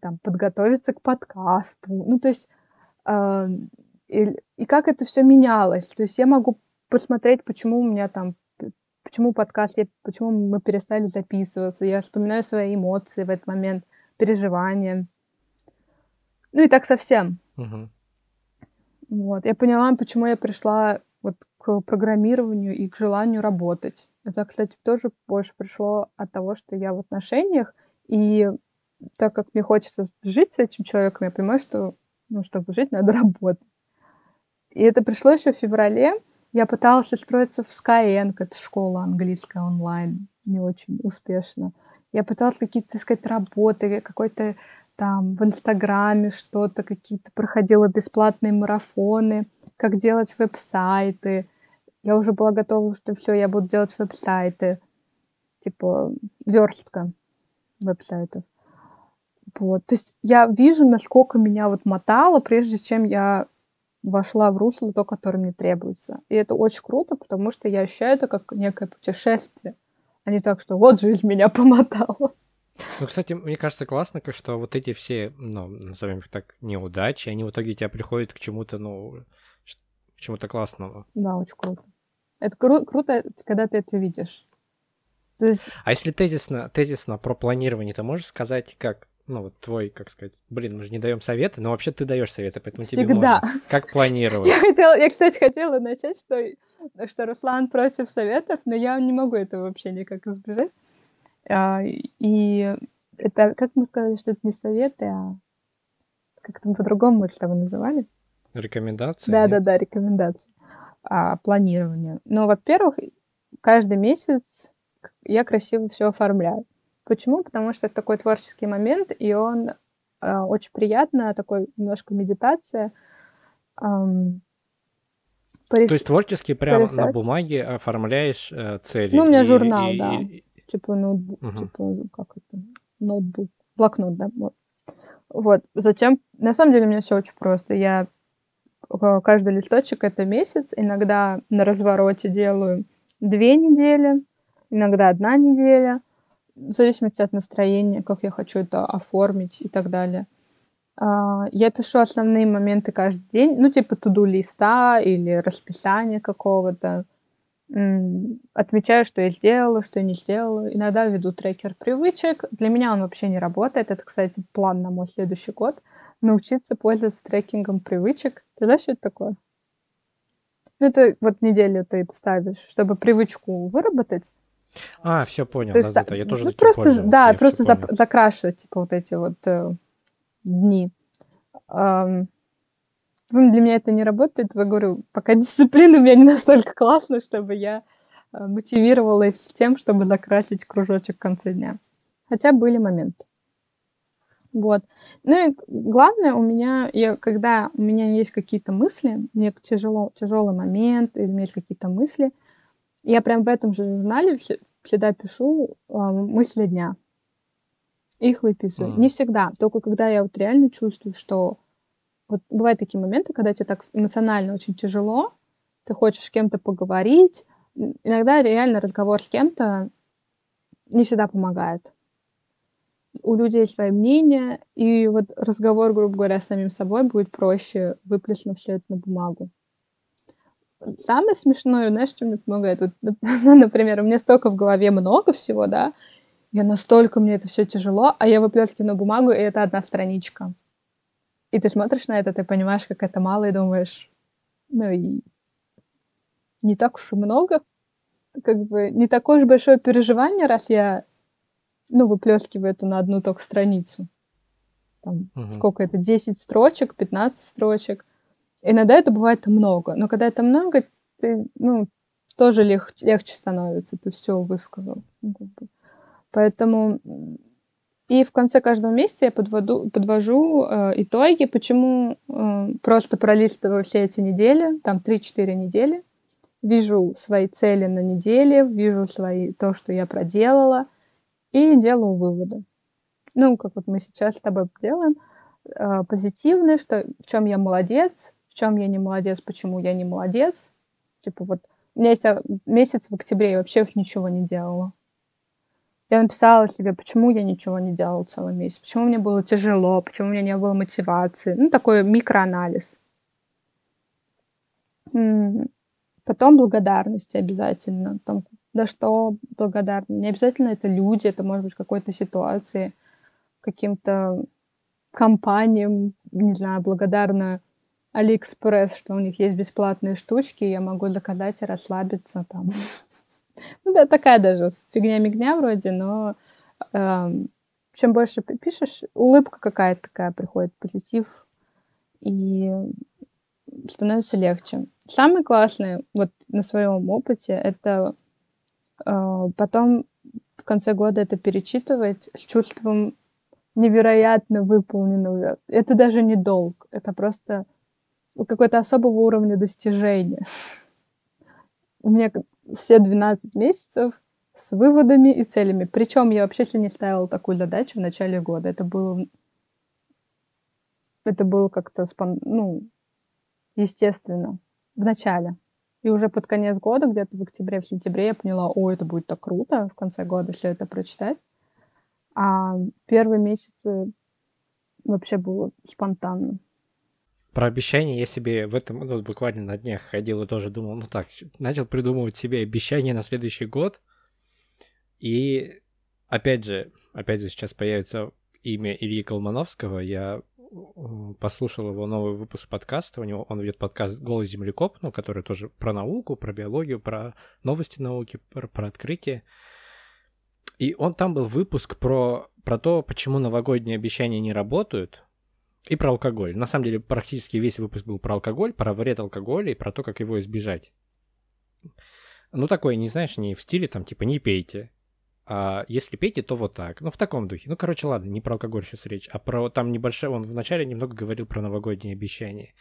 там, подготовиться к подкасту. Ну, то есть, э, и, и как это все менялось. То есть я могу посмотреть, почему у меня там почему подкаст, я, почему мы перестали записываться. Я вспоминаю свои эмоции в этот момент, переживания. Ну и так совсем. Угу. Вот. Я поняла, почему я пришла вот к программированию и к желанию работать. Это, кстати, тоже больше пришло от того, что я в отношениях, и так как мне хочется жить с этим человеком, я понимаю, что, ну, чтобы жить, надо работать. И это пришло еще в феврале, я пыталась устроиться в Skyeng, это школа английская онлайн, не очень успешно. Я пыталась какие-то искать работы, какой-то там в Инстаграме что-то, какие-то проходила бесплатные марафоны, как делать веб-сайты. Я уже была готова, что все, я буду делать веб-сайты, типа верстка веб-сайтов. Вот. То есть я вижу, насколько меня вот мотало, прежде чем я вошла в русло то, которое мне требуется. И это очень круто, потому что я ощущаю это как некое путешествие, а не так, что вот жизнь меня помотала. Ну, кстати, мне кажется классно, что вот эти все, ну, назовем их так, неудачи, они в итоге тебя приходят к чему-то, ну, к чему-то классному. Да, очень круто. Это кру- круто, когда ты это видишь. То есть... А если тезисно, тезисно про планирование, ты можешь сказать, как ну, вот твой, как сказать, блин, мы же не даем советы, но вообще ты даешь советы, поэтому Всегда. тебе можно. Как планировать? Я хотела, я, кстати, хотела начать, что, что Руслан против советов, но я не могу этого вообще никак избежать. А, и это, как мы сказали, что это не советы, а как там по-другому мы это называли? Рекомендации? Да, да, да, рекомендации. А, планирование. Ну, во-первых, каждый месяц я красиво все оформляю. Почему? Потому что это такой творческий момент, и он э, очень приятно, такой немножко медитация. Эм, порис... То есть творчески прямо порисовать. на бумаге оформляешь э, цели? Ну, у меня и, журнал, и, да. И... Типа ноутбук, угу. типа, как это, ноутбук, блокнот, да, вот. Вот, затем, на самом деле у меня все очень просто. Я э, каждый листочек это месяц, иногда на развороте делаю две недели, иногда одна неделя, в зависимости от настроения, как я хочу это оформить и так далее. А, я пишу основные моменты каждый день, ну, типа туду листа или расписание какого-то. Отмечаю, что я сделала, что я не сделала. Иногда веду трекер привычек. Для меня он вообще не работает. Это, кстати, план на мой следующий год. Научиться пользоваться трекингом привычек. Ты знаешь, что это такое? Ну, это вот неделю ты ставишь, чтобы привычку выработать. А, все понял, То да, есть, да, да, я тоже ну, просто, Да, просто за, закрашивать, типа, вот эти вот э, дни. Эм, для меня это не работает, я говорю, пока дисциплина у меня не настолько классная, чтобы я э, мотивировалась тем, чтобы закрасить кружочек в конце дня. Хотя были моменты. Вот. Ну и главное у меня, я, когда у меня есть какие-то мысли, мне тяжело, тяжелый момент, или у меня есть какие-то мысли, я прям в этом же журнале всегда пишу э, мысли дня. Их выписываю. Mm. Не всегда, только когда я вот реально чувствую, что вот бывают такие моменты, когда тебе так эмоционально очень тяжело, ты хочешь с кем-то поговорить. Иногда реально разговор с кем-то не всегда помогает. У людей есть свои мнения, и вот разговор, грубо говоря, с самим собой будет проще, выплеснув все это на бумагу. Самое смешное, знаешь, что мне помогает? Вот, например, у меня столько в голове много всего, да, я настолько, мне это все тяжело, а я выплескиваю на бумагу, и это одна страничка. И ты смотришь на это, ты понимаешь, как это мало, и думаешь, ну и не так уж и много. Как бы не такое уж большое переживание, раз я, ну, выплескиваю это на одну только страницу. Там, угу. сколько это, 10 строчек, 15 строчек. Иногда это бывает много, но когда это много, ты, ну, тоже легче, легче становится, ты все высказал. Поэтому и в конце каждого месяца я подводу, подвожу э, итоги, почему э, просто пролистываю все эти недели, там 3-4 недели, вижу свои цели на неделе, вижу свои, то, что я проделала, и делаю выводы. Ну, как вот мы сейчас с тобой делаем, э, позитивные, что в чем я молодец, в чем я не молодец, почему я не молодец. Типа вот у меня есть месяц в октябре, я вообще ничего не делала. Я написала себе, почему я ничего не делала целый месяц, почему мне было тяжело, почему у меня не было мотивации. Ну, такой микроанализ. Потом благодарность обязательно. Там, да что благодарны. Не обязательно это люди, это может быть какой-то ситуации, каким-то компаниям, не знаю, благодарна Алиэкспресс, что у них есть бесплатные штучки, я могу заказать и расслабиться там. Ну да, такая даже фигня-мигня вроде, но э, чем больше пишешь, улыбка какая-то такая приходит, позитив, и становится легче. Самое классное вот на своем опыте это э, потом в конце года это перечитывать с чувством невероятно выполненного. Это даже не долг, это просто какой-то особого уровня достижения. У меня все 12 месяцев с выводами и целями. Причем я вообще себе не ставила такую задачу в начале года. Это было, это было как-то спон... ну, естественно в начале. И уже под конец года, где-то в октябре, в сентябре, я поняла, о, это будет так круто в конце года все это прочитать. А первые месяцы вообще было спонтанно. Про обещания я себе в этом, ну, буквально на днях ходил и тоже думал, ну так, начал придумывать себе обещания на следующий год. И опять же, опять же сейчас появится имя Ильи Колмановского. Я послушал его новый выпуск подкаста. У него он ведет подкаст «Голый землекоп», ну, который тоже про науку, про биологию, про новости науки, про, про открытие. И он там был выпуск про, про то, почему новогодние обещания не работают, и про алкоголь. На самом деле, практически весь выпуск был про алкоголь, про вред алкоголя и про то, как его избежать. Ну, такое, не знаешь, не в стиле, там, типа, не пейте. А если пейте, то вот так. Ну, в таком духе. Ну, короче, ладно, не про алкоголь сейчас речь, а про там небольшое... Он вначале немного говорил про новогодние обещания.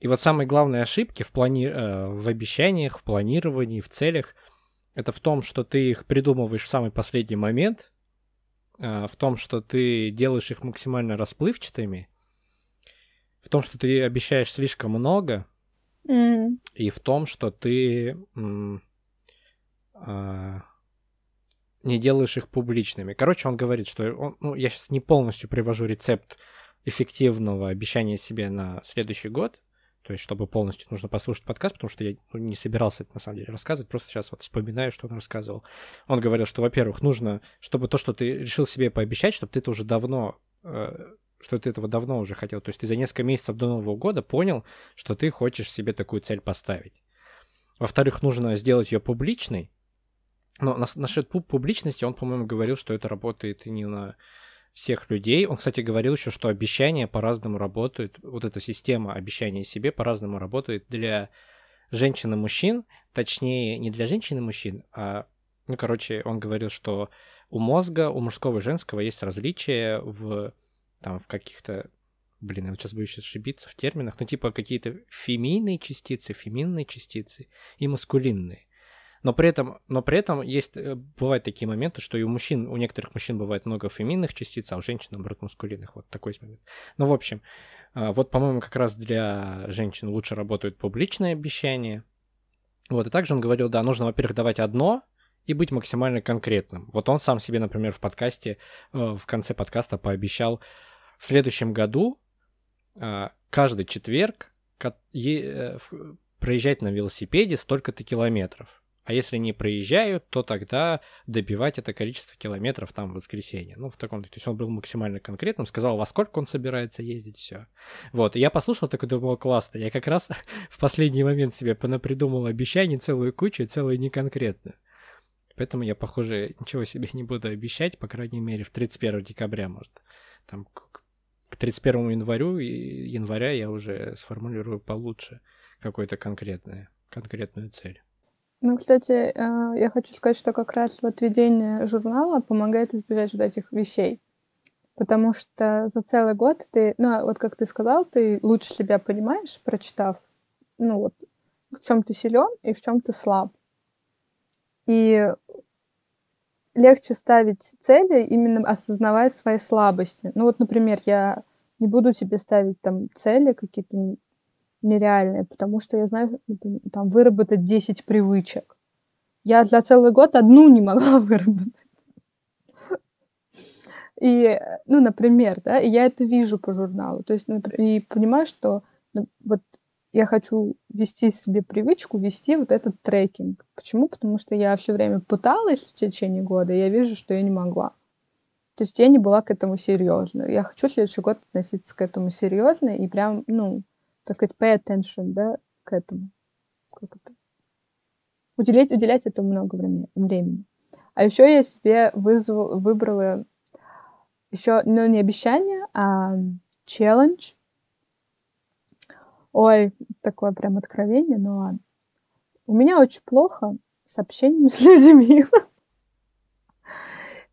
И вот самые главные ошибки в, плани... Э, в обещаниях, в планировании, в целях, это в том, что ты их придумываешь в самый последний момент, в том, что ты делаешь их максимально расплывчатыми, в том, что ты обещаешь слишком много, mm. и в том, что ты а, не делаешь их публичными. Короче, он говорит, что он, ну, я сейчас не полностью привожу рецепт эффективного обещания себе на следующий год, то есть, чтобы полностью нужно послушать подкаст, потому что я ну, не собирался это на самом деле рассказывать, просто сейчас вот вспоминаю, что он рассказывал. Он говорил, что, во-первых, нужно, чтобы то, что ты решил себе пообещать, чтобы ты это уже давно, э, что ты этого давно уже хотел. То есть ты за несколько месяцев до Нового года понял, что ты хочешь себе такую цель поставить. Во-вторых, нужно сделать ее публичной. Но насчет публичности он, по-моему, говорил, что это работает и не на всех людей. Он, кстати, говорил еще, что обещания по-разному работают. Вот эта система обещания себе по-разному работает для женщин и мужчин. Точнее, не для женщин и мужчин, а, ну, короче, он говорил, что у мозга, у мужского и женского есть различия в, там, в каких-то блин, я вот сейчас боюсь ошибиться в терминах, ну, типа какие-то фемийные частицы, феминные частицы и маскулинные. Но при этом, но при этом есть, э, бывают такие моменты, что и у мужчин, у некоторых мужчин бывает много феминных частиц, а у женщин, наоборот, мускулинных. Вот такой момент. Ну, в общем, э, вот, по-моему, как раз для женщин лучше работают публичные обещания. Вот, и также он говорил, да, нужно, во-первых, давать одно, и быть максимально конкретным. Вот он сам себе, например, в подкасте, э, в конце подкаста пообещал в следующем году каждый четверг проезжать на велосипеде столько-то километров. А если не проезжают, то тогда добивать это количество километров там в воскресенье. Ну, в таком... То есть он был максимально конкретным, сказал, во сколько он собирается ездить, все. Вот, и я послушал, такой думал, классно. Я как раз в последний момент себе понапридумал обещаний целую кучу, целую неконкретную. Поэтому я, похоже, ничего себе не буду обещать, по крайней мере, в 31 декабря, может. Там к 31 январю, января я уже сформулирую получше какую-то конкретную, конкретную цель. Ну, кстати, э, я хочу сказать, что как раз вот ведение журнала помогает избежать вот этих вещей. Потому что за целый год ты, ну, вот как ты сказал, ты лучше себя понимаешь, прочитав, ну, вот, в чем ты силен и в чем ты слаб. И легче ставить цели, именно осознавая свои слабости. Ну, вот, например, я не буду тебе ставить там цели какие-то нереальные, потому что я знаю, там, выработать 10 привычек. Я за целый год одну не могла выработать. И, ну, например, да, и я это вижу по журналу. То есть, и понимаю, что ну, вот я хочу вести себе привычку, вести вот этот трекинг. Почему? Потому что я все время пыталась в течение года, и я вижу, что я не могла. То есть я не была к этому серьезна. Я хочу следующий год относиться к этому серьезно и прям, ну, так сказать, pay attention, да, к этому. Как это? Уделять, уделять этому много времени. А еще я себе вызвал, выбрала еще, ну, не обещание, а челлендж. Ой, такое прям откровение, ну ладно. У меня очень плохо с общением с людьми.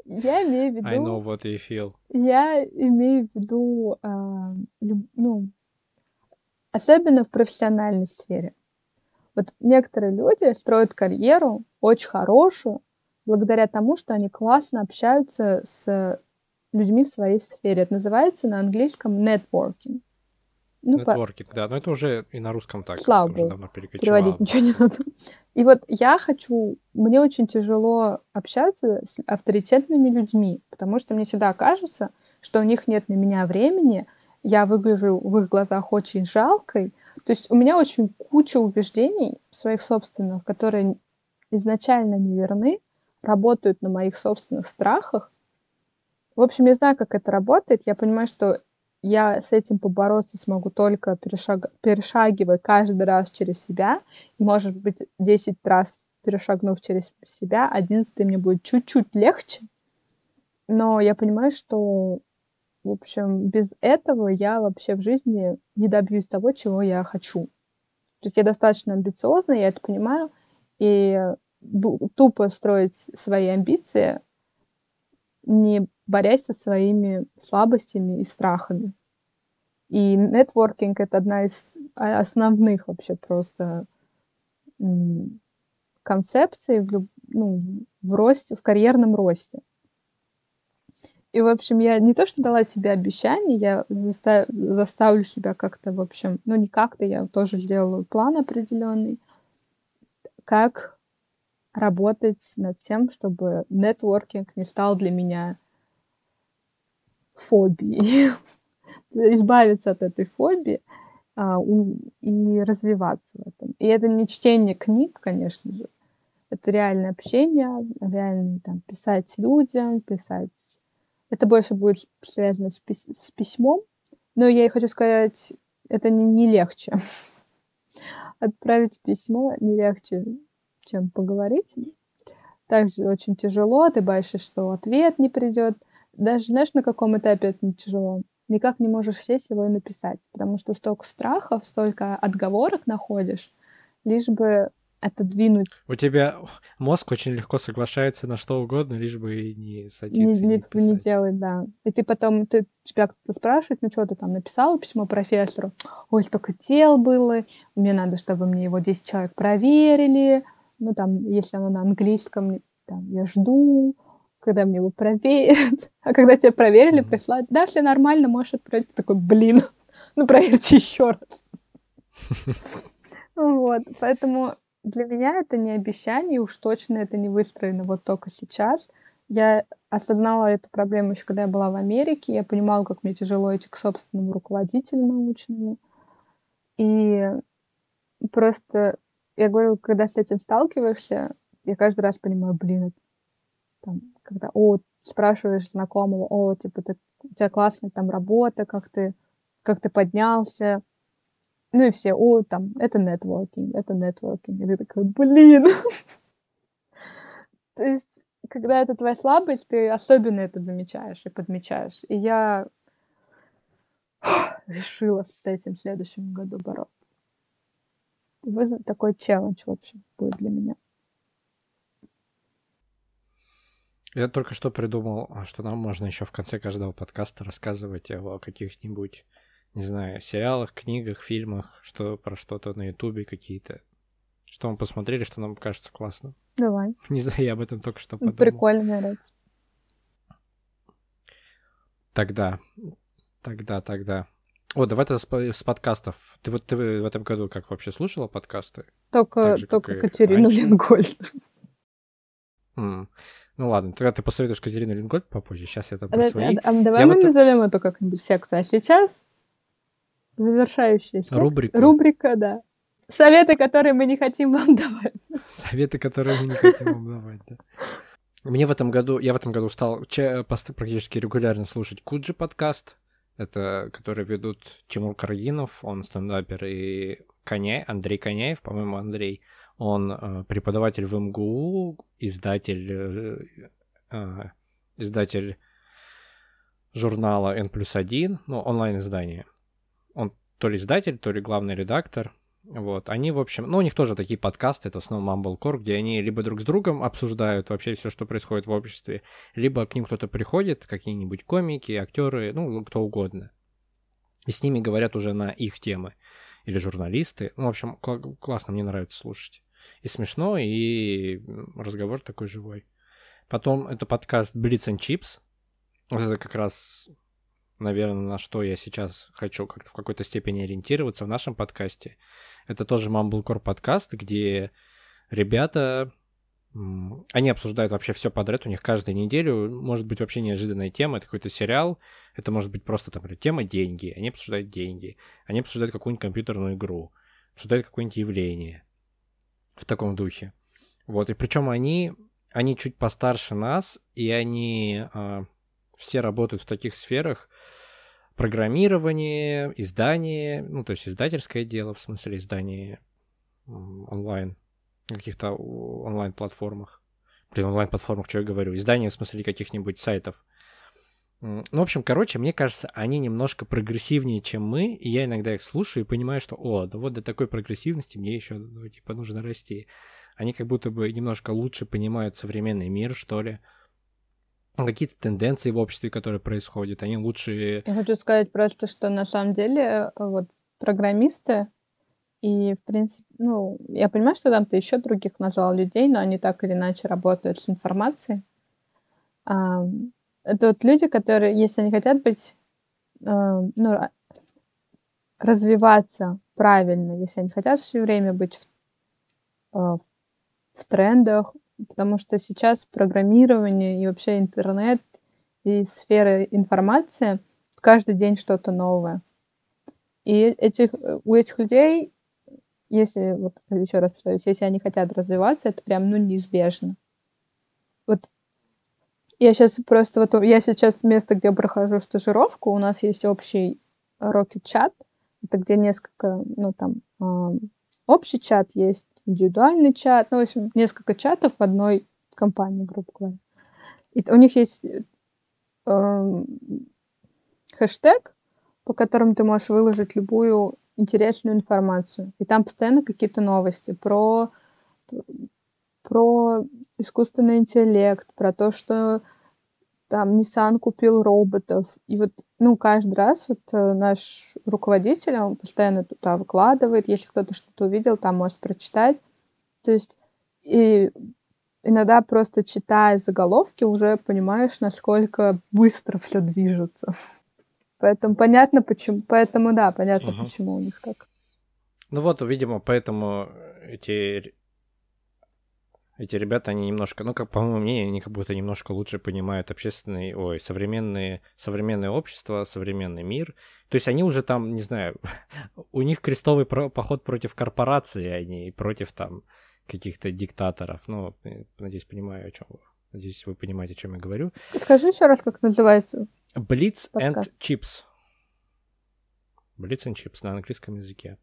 Я имею в виду... I know what you feel. Я имею в виду, э, ну, особенно в профессиональной сфере. Вот некоторые люди строят карьеру очень хорошую благодаря тому, что они классно общаются с людьми в своей сфере. Это называется на английском networking. Ну, Нетворкинг, по... да, но это уже и на русском так. Слава богу, давно переводить ничего не надо. И вот я хочу, мне очень тяжело общаться с авторитетными людьми, потому что мне всегда кажется, что у них нет на меня времени, я выгляжу в их глазах очень жалкой. То есть у меня очень куча убеждений своих собственных, которые изначально неверны, работают на моих собственных страхах. В общем, я знаю, как это работает. Я понимаю, что я с этим побороться смогу только перешаг... перешагивая каждый раз через себя. И, может быть, 10 раз перешагнув через себя, 11 мне будет чуть-чуть легче. Но я понимаю, что в общем, без этого я вообще в жизни не добьюсь того, чего я хочу. То есть я достаточно амбициозна, я это понимаю, и тупо строить свои амбиции, не борясь со своими слабостями и страхами. И нетворкинг — это одна из основных вообще просто концепций в, ну, в росте, в карьерном росте. И, в общем, я не то, что дала себе обещание, я застав... заставлю себя как-то, в общем, ну, не как-то, я тоже сделала план определенный, как работать над тем, чтобы нетворкинг не стал для меня фобией. Избавиться от этой фобии а, и развиваться в этом. И это не чтение книг, конечно же. Это реальное общение, реальный там писать людям, писать это больше будет связано с, пис- с письмом. Но я хочу сказать, это не, не легче. Отправить письмо не легче, чем поговорить. Также очень тяжело, ты боишься, что ответ не придет. Даже знаешь, на каком этапе это не тяжело? Никак не можешь сесть его и написать, потому что столько страхов, столько отговорок находишь, лишь бы отодвинуть. У тебя мозг очень легко соглашается на что угодно, лишь бы не садиться. Не, не, не, не делать, да. И ты потом, ты, тебя кто-то спрашивает, ну что ты там написал письмо профессору? Ой, столько дел было, мне надо, чтобы мне его 10 человек проверили, Ну, там, если оно на английском, там, я жду, когда мне его проверят. А когда тебя проверили, пришла, да, все нормально, можешь отправить. Ты такой, блин, ну проверьте еще раз. Вот, поэтому для меня это не обещание, уж точно это не выстроено вот только сейчас. Я осознала эту проблему еще когда я была в Америке. Я понимала, как мне тяжело идти к собственному руководителю научному. И просто, я говорю, когда с этим сталкиваешься, я каждый раз понимаю, блин, там, когда, о, спрашиваешь знакомого, о, типа, ты, у тебя классная там работа, как ты, как ты поднялся, ну и все, о, там, это нетворкинг, это нетворкинг. И ты такой, блин. То есть, когда это твоя слабость, ты особенно это замечаешь и подмечаешь. И я решила с этим в следующем году бороться. Вы такой челлендж, в общем, будет для меня. Я только что придумал, что нам можно еще в конце каждого подкаста рассказывать о каких-нибудь не знаю, сериалах, книгах, фильмах, что про что-то на Ютубе какие-то. Что мы посмотрели, что нам кажется классно. Давай. Не знаю, я об этом только что подумал. Прикольно, нравится. Тогда, тогда, тогда. О, давай это с, с подкастов. Ты вот ты в этом году как вообще слушала подкасты? Только, же, только Катерину Лингольд. Mm. Ну ладно, тогда ты посоветуешь Катерину Лингольд попозже. Сейчас я там про свои. А, а, давай я мы вот... назовем эту как-нибудь секцию. А сейчас Завершающая рубрика. Рубрика, да. Советы, которые мы не хотим вам давать. Советы, которые мы не хотим вам давать, да. Мне в этом году, я в этом году стал практически регулярно слушать Куджи подкаст. Это, который ведут Тимур Каргинов, он стендапер, и Коняй, Андрей Коняев, по-моему, Андрей. Он э, преподаватель в МГУ, издатель, э, э, издатель журнала N плюс 1, ну, онлайн-издание то ли издатель, то ли главный редактор. Вот, они, в общем, ну, у них тоже такие подкасты, это основном Mumblecore, где они либо друг с другом обсуждают вообще все, что происходит в обществе, либо к ним кто-то приходит, какие-нибудь комики, актеры, ну, кто угодно. И с ними говорят уже на их темы. Или журналисты. Ну, в общем, кл- классно, мне нравится слушать. И смешно, и разговор такой живой. Потом это подкаст Blitz and Chips. Вот это как раз наверное, на что я сейчас хочу как-то в какой-то степени ориентироваться в нашем подкасте. Это тоже Mumblecore подкаст, где ребята, они обсуждают вообще все подряд, у них каждую неделю может быть вообще неожиданная тема, это какой-то сериал, это может быть просто, там, тема деньги, они обсуждают деньги, они обсуждают какую-нибудь компьютерную игру, обсуждают какое-нибудь явление в таком духе. Вот, и причем они, они чуть постарше нас, и они а, все работают в таких сферах, программирование, издание, ну, то есть издательское дело, в смысле издание онлайн, каких-то онлайн-платформах. Блин, онлайн-платформах, что я говорю? Издание, в смысле, каких-нибудь сайтов. Ну, в общем, короче, мне кажется, они немножко прогрессивнее, чем мы, и я иногда их слушаю и понимаю, что, о, да вот до такой прогрессивности мне еще, ну, типа, нужно расти. Они как будто бы немножко лучше понимают современный мир, что ли какие-то тенденции в обществе, которые происходят, они лучше... Я хочу сказать просто, что на самом деле э, вот программисты и, в принципе, ну, я понимаю, что там ты еще других назвал людей, но они так или иначе работают с информацией. Это вот люди, которые, если они хотят быть, э, ну, развиваться правильно, если они хотят все время быть в, э, в трендах, потому что сейчас программирование и вообще интернет и сфера информации каждый день что-то новое. И этих, у этих людей, если, вот еще раз повторюсь, если они хотят развиваться, это прям, ну, неизбежно. Вот я сейчас просто, вот я сейчас место, где прохожу стажировку, у нас есть общий Rocket чат, это где несколько, ну, там, э, общий чат есть, индивидуальный чат, ну, в общем, несколько чатов в одной компании, грубо говоря. И у них есть э, хэштег, по которому ты можешь выложить любую интересную информацию. И там постоянно какие-то новости про, про искусственный интеллект, про то, что там Nissan купил роботов. И вот, ну, каждый раз вот э, наш руководитель, он постоянно туда выкладывает, если кто-то что-то увидел, там может прочитать. То есть И иногда просто читая заголовки уже понимаешь, насколько быстро все движется. Поэтому понятно, почему. Поэтому да, понятно, угу. почему у них так. Ну вот, видимо, поэтому эти эти ребята, они немножко, ну, как по моему мнению, они как будто немножко лучше понимают общественный, ой, современные, современное общество, современный мир. То есть они уже там, не знаю, у них крестовый поход против корпорации, а не против там каких-то диктаторов. Ну, надеюсь, понимаю, о чем. Надеюсь, вы понимаете, о чем я говорю. Скажи еще раз, как называется. Blitz and Chips. Blitz and Chips на английском языке.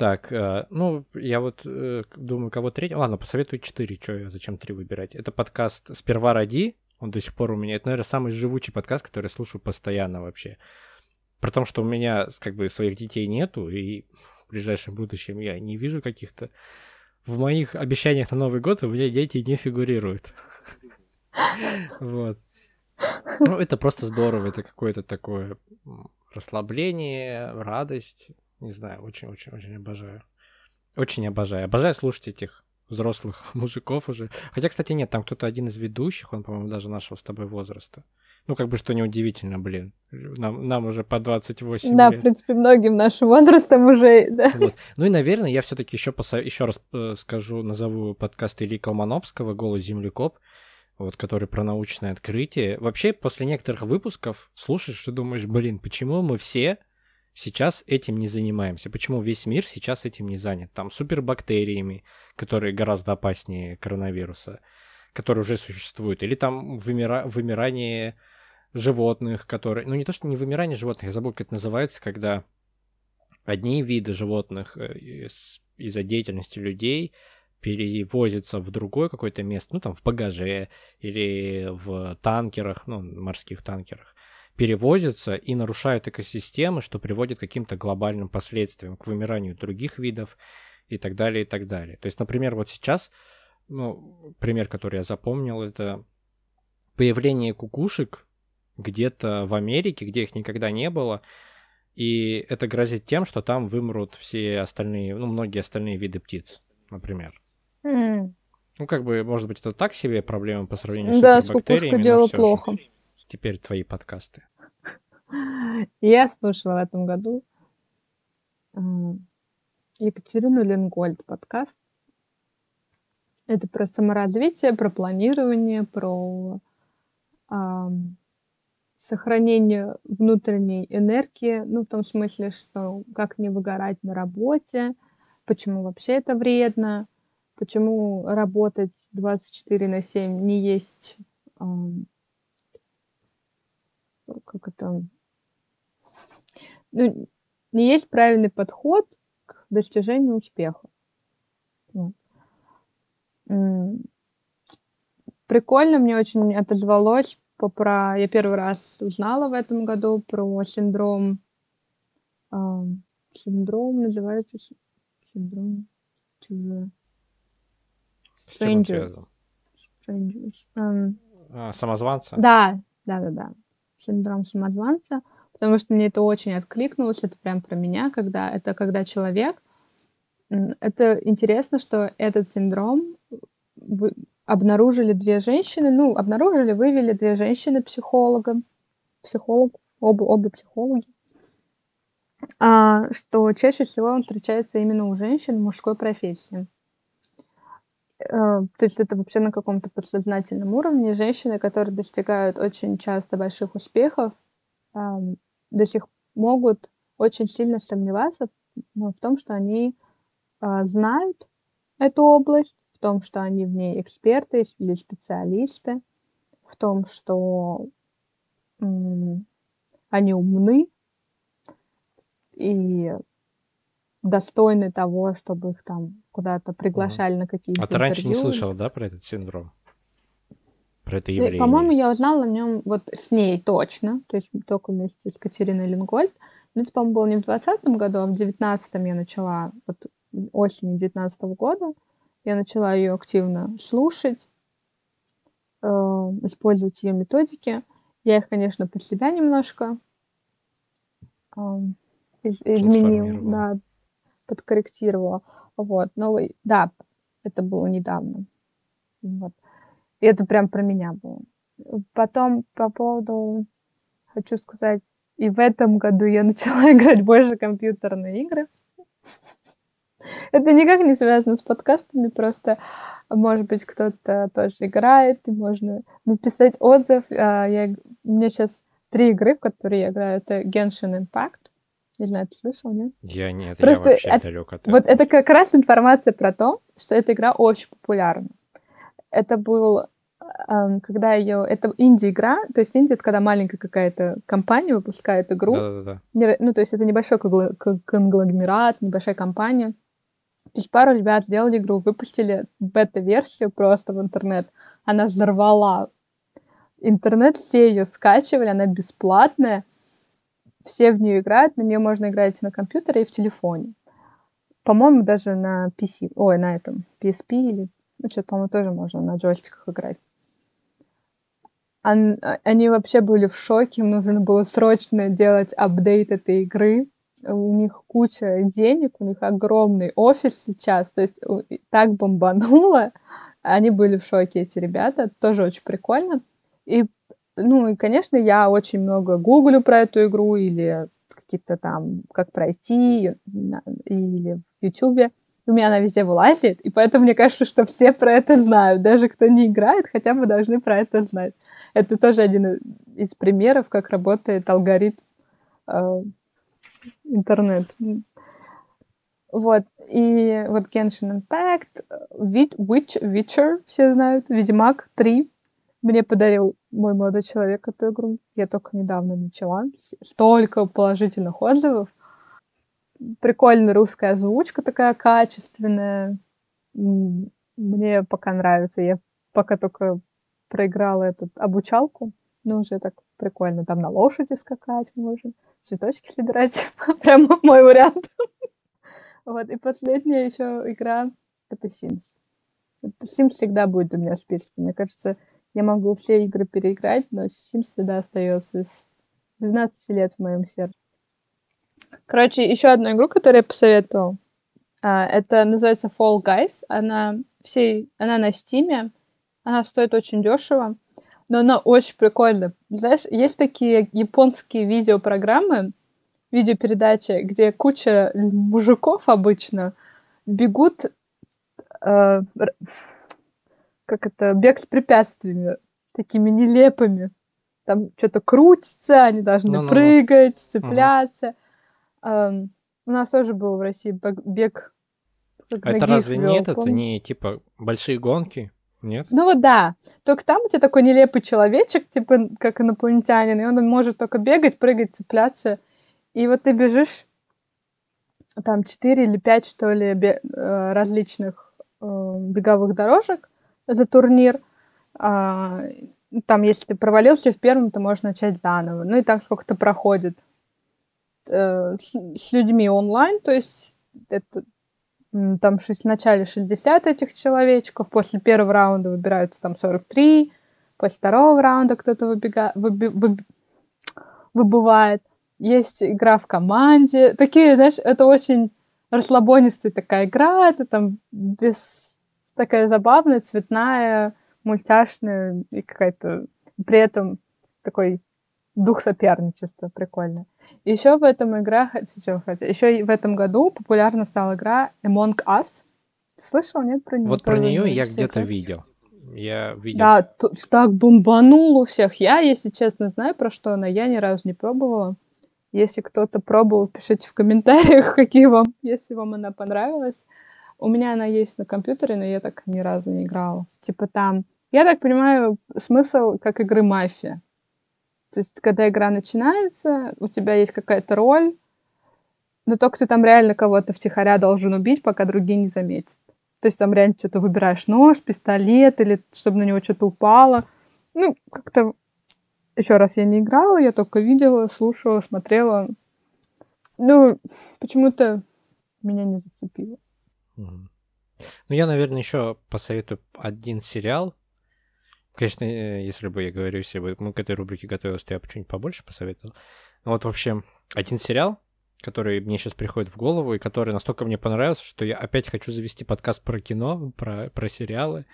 Так, э, ну, я вот э, думаю, кого третий... Ладно, посоветую четыре, что я, зачем три выбирать. Это подкаст «Сперва ради», он до сих пор у меня... Это, наверное, самый живучий подкаст, который я слушаю постоянно вообще. При том, что у меня, как бы, своих детей нету, и в ближайшем будущем я не вижу каких-то... В моих обещаниях на Новый год у меня дети не фигурируют. Вот. Ну, это просто здорово, это какое-то такое расслабление, радость, не знаю, очень-очень-очень обожаю. Очень обожаю. Обожаю слушать этих взрослых мужиков уже. Хотя, кстати, нет, там кто-то один из ведущих, он, по-моему, даже нашего с тобой возраста. Ну, как бы, что неудивительно, блин. Нам, нам уже по 28 да, лет. в принципе, многим нашим возрастом уже, да. Вот. Ну и, наверное, я все таки еще, посо... еще раз э, скажу, назову подкаст Ильи Колмановского «Голый землекоп», вот, который про научное открытие. Вообще, после некоторых выпусков слушаешь и думаешь, блин, почему мы все сейчас этим не занимаемся. Почему весь мир сейчас этим не занят? Там супербактериями, которые гораздо опаснее коронавируса, которые уже существуют. Или там вымира... вымирание животных, которые... Ну, не то, что не вымирание животных, я забыл, как это называется, когда одни виды животных э, из-за деятельности людей перевозятся в другое какое-то место, ну, там, в багаже или в танкерах, ну, морских танкерах перевозятся и нарушают экосистемы, что приводит к каким-то глобальным последствиям, к вымиранию других видов и так далее, и так далее. То есть, например, вот сейчас, ну, пример, который я запомнил, это появление кукушек где-то в Америке, где их никогда не было, и это грозит тем, что там вымрут все остальные, ну, многие остальные виды птиц, например. Mm. Ну, как бы, может быть, это так себе проблема по сравнению с да, супербактериями. Да, дело плохо. Же. Теперь твои подкасты. Я слушала в этом году Екатерину Ленгольд подкаст. Это про саморазвитие, про планирование, про э, сохранение внутренней энергии, ну, в том смысле, что как не выгорать на работе, почему вообще это вредно, почему работать 24 на 7 не есть, э, как это, ну, не есть правильный подход к достижению успеха. Вот. Прикольно, мне очень отозвалось про... Я первый раз узнала в этом году про синдром... Э, синдром называется синдром. Strangers. Strangers. Um, а, самозванца? Да, да, да, да. Синдром самозванца потому что мне это очень откликнулось, это прям про меня, когда это когда человек, это интересно, что этот синдром вы, обнаружили две женщины, ну, обнаружили, вывели две женщины психолога, психолог, оба, обе психологи, а, что чаще всего он встречается именно у женщин в мужской профессии. А, то есть это вообще на каком-то подсознательном уровне. Женщины, которые достигают очень часто больших успехов, до сих могут очень сильно сомневаться в том, что они э, знают эту область, в том, что они в ней эксперты или специалисты, в том, что э, они умны. И достойны того, чтобы их там куда-то приглашали угу. на какие-то. А ты раньше не слышала, да, про этот синдром? про это явление? По-моему, я узнала о нем вот с ней точно, то есть только вместе с Катериной Лингольд. Но это, по-моему, было не в 2020 году, а в 2019 я начала, вот осенью 2019 года, я начала ее активно слушать, э, использовать ее методики. Я их, конечно, под себя немножко э, из- изменила, да, подкорректировала. Вот, но да, Это было недавно. Вот. И это прям про меня было. Потом по поводу, хочу сказать, и в этом году я начала играть больше компьютерные игры. Это никак не связано с подкастами, просто, может быть, кто-то тоже играет, и можно написать отзыв. А, я, у меня сейчас три игры, в которые я играю. Это Genshin Impact. Не знаю, ты слышал, нет? Я нет, Просто я вообще от, далек от этого. Вот это как раз информация про то, что эта игра очень популярна. Это был когда ее... Это инди-игра, то есть инди — это когда маленькая какая-то компания выпускает игру. Да-да-да. Ну, то есть это небольшой конгломерат, небольшая компания. То есть пару ребят сделали игру, выпустили бета-версию просто в интернет. Она взорвала интернет, все ее скачивали, она бесплатная. Все в нее играют, на нее можно играть на компьютере и в телефоне. По-моему, даже на PC, ой, на этом, PSP или, ну, что-то, по-моему, тоже можно на джойстиках играть. Они вообще были в шоке, им нужно было срочно делать апдейт этой игры. У них куча денег, у них огромный офис сейчас, то есть так бомбануло. Они были в шоке, эти ребята, тоже очень прикольно. И, ну, и, конечно, я очень много гуглю про эту игру или какие-то там, как пройти, или в Ютубе у меня она везде вылазит, и поэтому мне кажется, что все про это знают. Даже кто не играет, хотя бы должны про это знать. Это тоже один из примеров, как работает алгоритм э, интернет. Вот. И вот Genshin Impact, Witch, Witcher, все знают, Ведьмак 3. Мне подарил мой молодой человек эту игру. Я только недавно начала. Столько положительных отзывов прикольная русская озвучка такая качественная. Мне пока нравится. Я пока только проиграла эту обучалку, но уже так прикольно. Там на лошади скакать можно, цветочки собирать. Прям мой вариант. Вот, и последняя еще игра — это Sims. Sims всегда будет у меня в списке. Мне кажется, я могу все игры переиграть, но Sims всегда остается с 12 лет в моем сердце. Короче, еще одну игру, которую я посоветовал. А, это называется Fall Guys. Она всей, она на Стиме. Она стоит очень дешево, но она очень прикольная. Знаешь, есть такие японские видеопрограммы, видеопередачи, где куча мужиков обычно бегут, э, как это, бег с препятствиями, такими нелепыми. Там что-то крутится, они должны ну, прыгать, ну, цепляться. Угу. Um, у нас тоже был в России бег. А это разве вел, нет? Это не типа большие гонки? Нет? Ну вот да. Только там у тебя такой нелепый человечек, типа как инопланетянин, и он может только бегать, прыгать, цепляться. И вот ты бежишь там 4 или 5, что ли, э, различных э, беговых дорожек за турнир. А, там, если ты провалился в первом, то можешь начать заново. Ну и так сколько-то проходит э, с, людьми онлайн, то есть это там в начале 60 этих человечков, после первого раунда выбираются там 43, после второго раунда кто-то выбега... выби... Выб... выбывает. Есть игра в команде. Такие, знаешь, это очень расслабонистая такая игра, это там без... такая забавная, цветная, мультяшная и какая-то при этом такой дух соперничества прикольный. Еще в этом игра, еще в этом году популярна стала игра Among Us. Слышал, нет, про нее? Вот про нее я где-то видел. Я видел. Да, так бомбанул у всех. Я, если честно, знаю, про что она. Я ни разу не пробовала. Если кто-то пробовал, пишите в комментариях, какие вам, если вам она понравилась. У меня она есть на компьютере, но я так ни разу не играла. Типа там, я так понимаю, смысл как игры мафия. То есть, когда игра начинается, у тебя есть какая-то роль, но только ты там реально кого-то втихаря должен убить, пока другие не заметят. То есть там реально что-то выбираешь нож, пистолет, или чтобы на него что-то упало. Ну, как-то... Еще раз я не играла, я только видела, слушала, смотрела. Ну, почему-то меня не зацепило. Ну, я, наверное, еще посоветую один сериал, Конечно, э, если бы я говорю, бы мы к этой рубрике готовились, то я бы что-нибудь побольше посоветовал. Ну вот, в общем, один сериал, который мне сейчас приходит в голову и который настолько мне понравился, что я опять хочу завести подкаст про кино, про, про сериалы.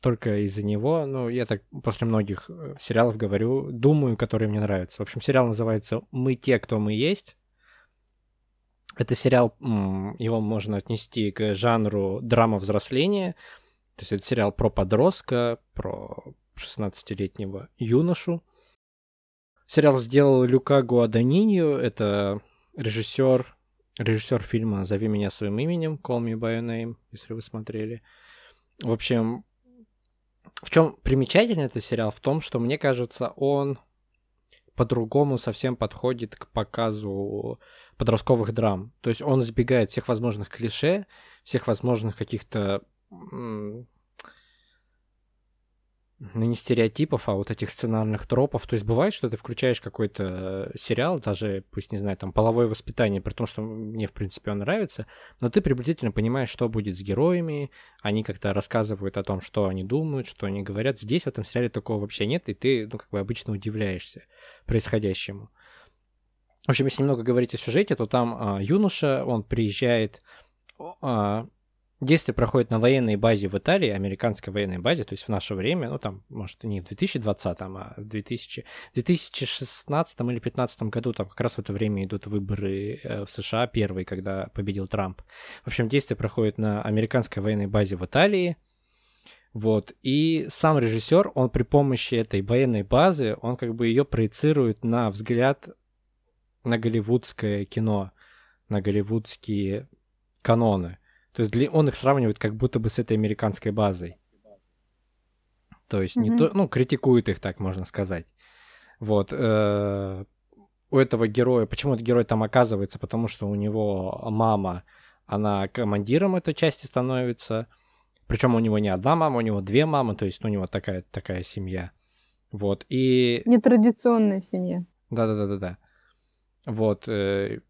Только из-за него, ну, я так после многих э, сериалов говорю, думаю, которые мне нравятся. В общем, сериал называется «Мы те, кто мы есть». Это сериал, его можно отнести к жанру драма взросления. То есть это сериал про подростка, про 16-летнего юношу. Сериал сделал Люка Гуаданиньо, это режиссер, режиссер фильма «Зови меня своим именем», «Call me by your name», если вы смотрели. В общем, в чем примечательный этот сериал? В том, что мне кажется, он по-другому совсем подходит к показу подростковых драм. То есть он избегает всех возможных клише, всех возможных каких-то ну, не стереотипов, а вот этих сценарных тропов. То есть бывает, что ты включаешь какой-то э, сериал, даже, пусть, не знаю, там, половое воспитание, при том, что мне, в принципе, он нравится, но ты приблизительно понимаешь, что будет с героями, они как-то рассказывают о том, что они думают, что они говорят. Здесь в этом сериале такого вообще нет, и ты, ну, как бы обычно удивляешься происходящему. В общем, если немного говорить о сюжете, то там а, юноша, он приезжает а, Действие проходит на военной базе в Италии, американской военной базе, то есть в наше время, ну там, может, не в 2020, а в 2000, 2016 или 2015 году, там как раз в это время идут выборы э, в США, первые, когда победил Трамп. В общем, действие проходит на американской военной базе в Италии, вот, и сам режиссер, он при помощи этой военной базы, он как бы ее проецирует на взгляд на голливудское кино, на голливудские каноны. То есть для, он их сравнивает как будто бы с этой американской базой. То есть mm-hmm. не то, ну, критикует их, так можно сказать. Вот. Э, у этого героя, почему этот герой там оказывается? Потому что у него мама, она командиром этой части становится. Причем у него не одна мама, у него две мамы, то есть у него такая, такая семья. Вот. И... Нетрадиционная семья. Да-да-да-да-да. Вот. Э,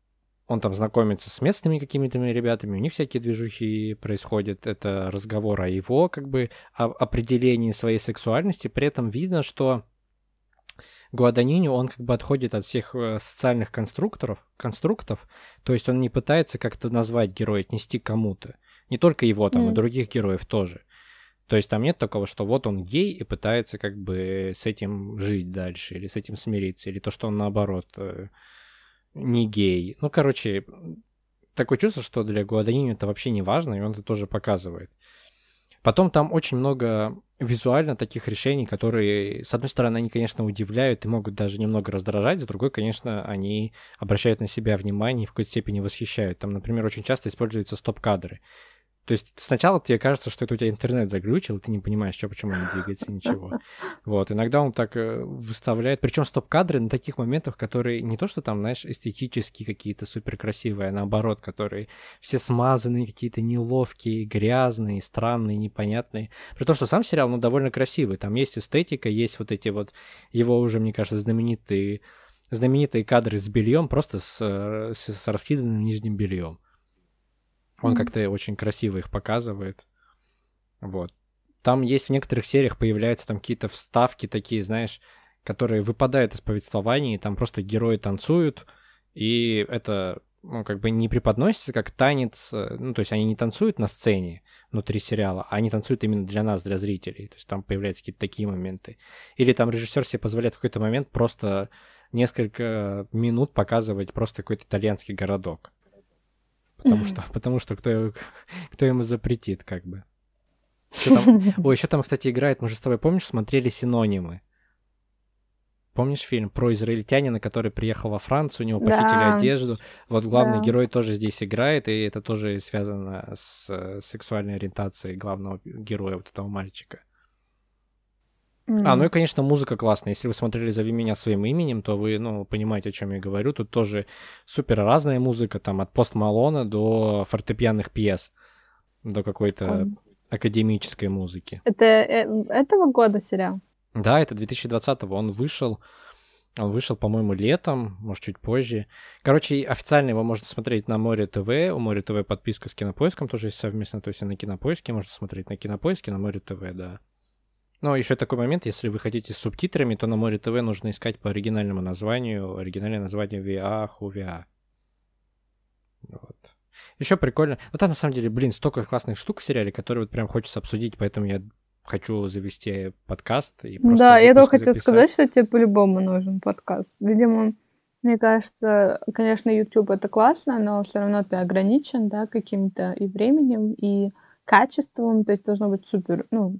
он там знакомится с местными какими-то ребятами, у них всякие движухи происходят, это разговор о его, как бы, о определении своей сексуальности, при этом видно, что Гуаданини, он как бы отходит от всех э, социальных конструкторов, конструктов, то есть он не пытается как-то назвать героя, отнести кому-то. Не только его, там, mm. и других героев тоже. То есть там нет такого, что вот он гей и пытается как бы с этим жить дальше, или с этим смириться, или то, что он наоборот э, не гей. Ну, короче, такое чувство, что для Гуаданини это вообще не важно, и он это тоже показывает. Потом там очень много визуально таких решений, которые, с одной стороны, они, конечно, удивляют и могут даже немного раздражать, с другой, конечно, они обращают на себя внимание и в какой-то степени восхищают. Там, например, очень часто используются стоп-кадры. То есть сначала тебе кажется, что это у тебя интернет заглючил, ты не понимаешь, что, почему он не двигается, ничего. Вот, иногда он так э, выставляет, причем стоп-кадры на таких моментах, которые не то, что там, знаешь, эстетические какие-то супер красивые, а наоборот, которые все смазанные, какие-то неловкие, грязные, странные, непонятные. При том, что сам сериал, ну, довольно красивый, там есть эстетика, есть вот эти вот его уже, мне кажется, знаменитые знаменитые кадры с бельем, просто с, э, с, с раскиданным нижним бельем. Он mm-hmm. как-то очень красиво их показывает. Вот. Там есть в некоторых сериях появляются там какие-то вставки такие, знаешь, которые выпадают из повествования, и там просто герои танцуют, и это, ну, как бы не преподносится как танец, э, ну, то есть они не танцуют на сцене внутри сериала, а они танцуют именно для нас, для зрителей, то есть там появляются какие-то такие моменты. Или там режиссер себе позволяет в какой-то момент просто несколько минут показывать просто какой-то итальянский городок. Потому что, потому что кто, кто ему запретит, как бы. Ой, еще там, кстати, играет, мы же с тобой, помнишь, смотрели синонимы? Помнишь фильм про израильтянина, который приехал во Францию, у него похитили да. одежду? Вот главный да. герой тоже здесь играет, и это тоже связано с э, сексуальной ориентацией главного героя, вот этого мальчика. Mm. А, ну и, конечно, музыка классная. Если вы смотрели «Зови меня своим именем», то вы, ну, понимаете, о чем я говорю. Тут тоже супер разная музыка, там, от пост Малона до фортепианных пьес, до какой-то mm. академической музыки. Это э, этого года сериал? Да, это 2020-го. Он вышел, он вышел, по-моему, летом, может, чуть позже. Короче, официально его можно смотреть на Море ТВ. У Море ТВ подписка с Кинопоиском тоже есть совместно. То есть и на Кинопоиске можно смотреть на Кинопоиске, на Море ТВ, да. Но еще такой момент, если вы хотите с субтитрами, то на Море ТВ нужно искать по оригинальному названию, оригинальное название VA, HUVA. Вот. Еще прикольно. Ну там на самом деле, блин, столько классных штук в сериале, которые вот прям хочется обсудить, поэтому я хочу завести подкаст и просто Да, я только хотела записать. сказать, что тебе по-любому нужен подкаст. Видимо, мне кажется, конечно, YouTube это классно, но все равно ты ограничен, да, каким-то и временем, и качеством, то есть должно быть супер, ну,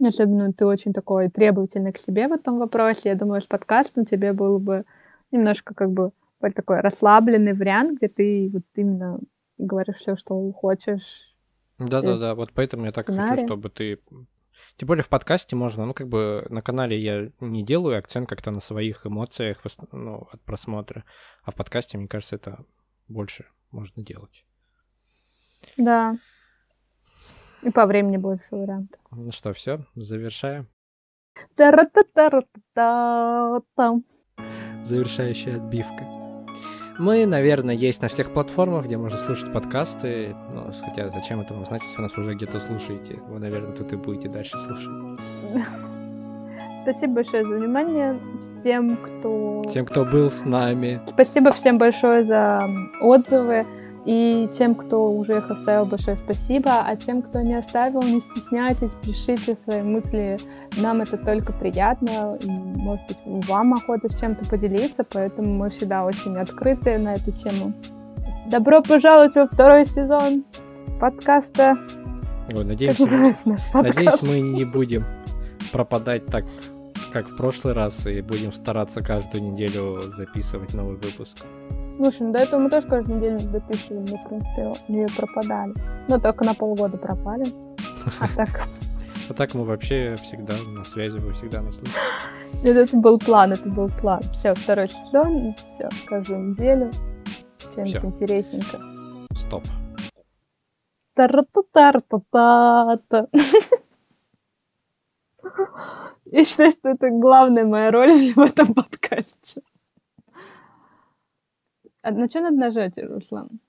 особенно ты очень такой требовательный к себе в этом вопросе. Я думаю, с подкастом тебе было бы немножко как бы такой расслабленный вариант, где ты вот именно говоришь все, что хочешь. Да-да-да, вот поэтому я так хочу, сценария. чтобы ты... Тем более в подкасте можно, ну, как бы на канале я не делаю акцент как-то на своих эмоциях ну, от просмотра, а в подкасте, мне кажется, это больше можно делать. Да. И по времени больше вариантов. Ну что, все, завершаем. Завершающая отбивка. Мы, наверное, есть на всех платформах, где можно слушать подкасты. Ну, хотя зачем это вам знать, если вы нас уже где-то слушаете? Вы, наверное, тут и будете дальше слушать. Спасибо большое за внимание всем, кто... Тем, кто был с нами. Спасибо всем большое за отзывы. И тем, кто уже их оставил, большое спасибо. А тем, кто не оставил, не стесняйтесь, пишите свои мысли. Нам это только приятно. И, может быть, вам охота с чем-то поделиться, поэтому мы всегда очень открыты на эту тему. Добро пожаловать во второй сезон подкаста. Ой, наш подкаст? надеюсь, мы не будем пропадать так, как в прошлый раз, и будем стараться каждую неделю записывать новый выпуск. Слушай, ну до этого мы тоже каждую неделю записывали, мы, в принципе, не пропадали. Но только на полгода пропали. А так, А так мы вообще всегда на связи, вы всегда нас слышите. это был план, это был план. Все, второй сезон, все, каждую неделю. Чем-нибудь интересненько. Стоп. Тара-та-тара-та-та-та. Я считаю, что это главная моя роль в этом подкасте. А на что надо нажать, Руслан?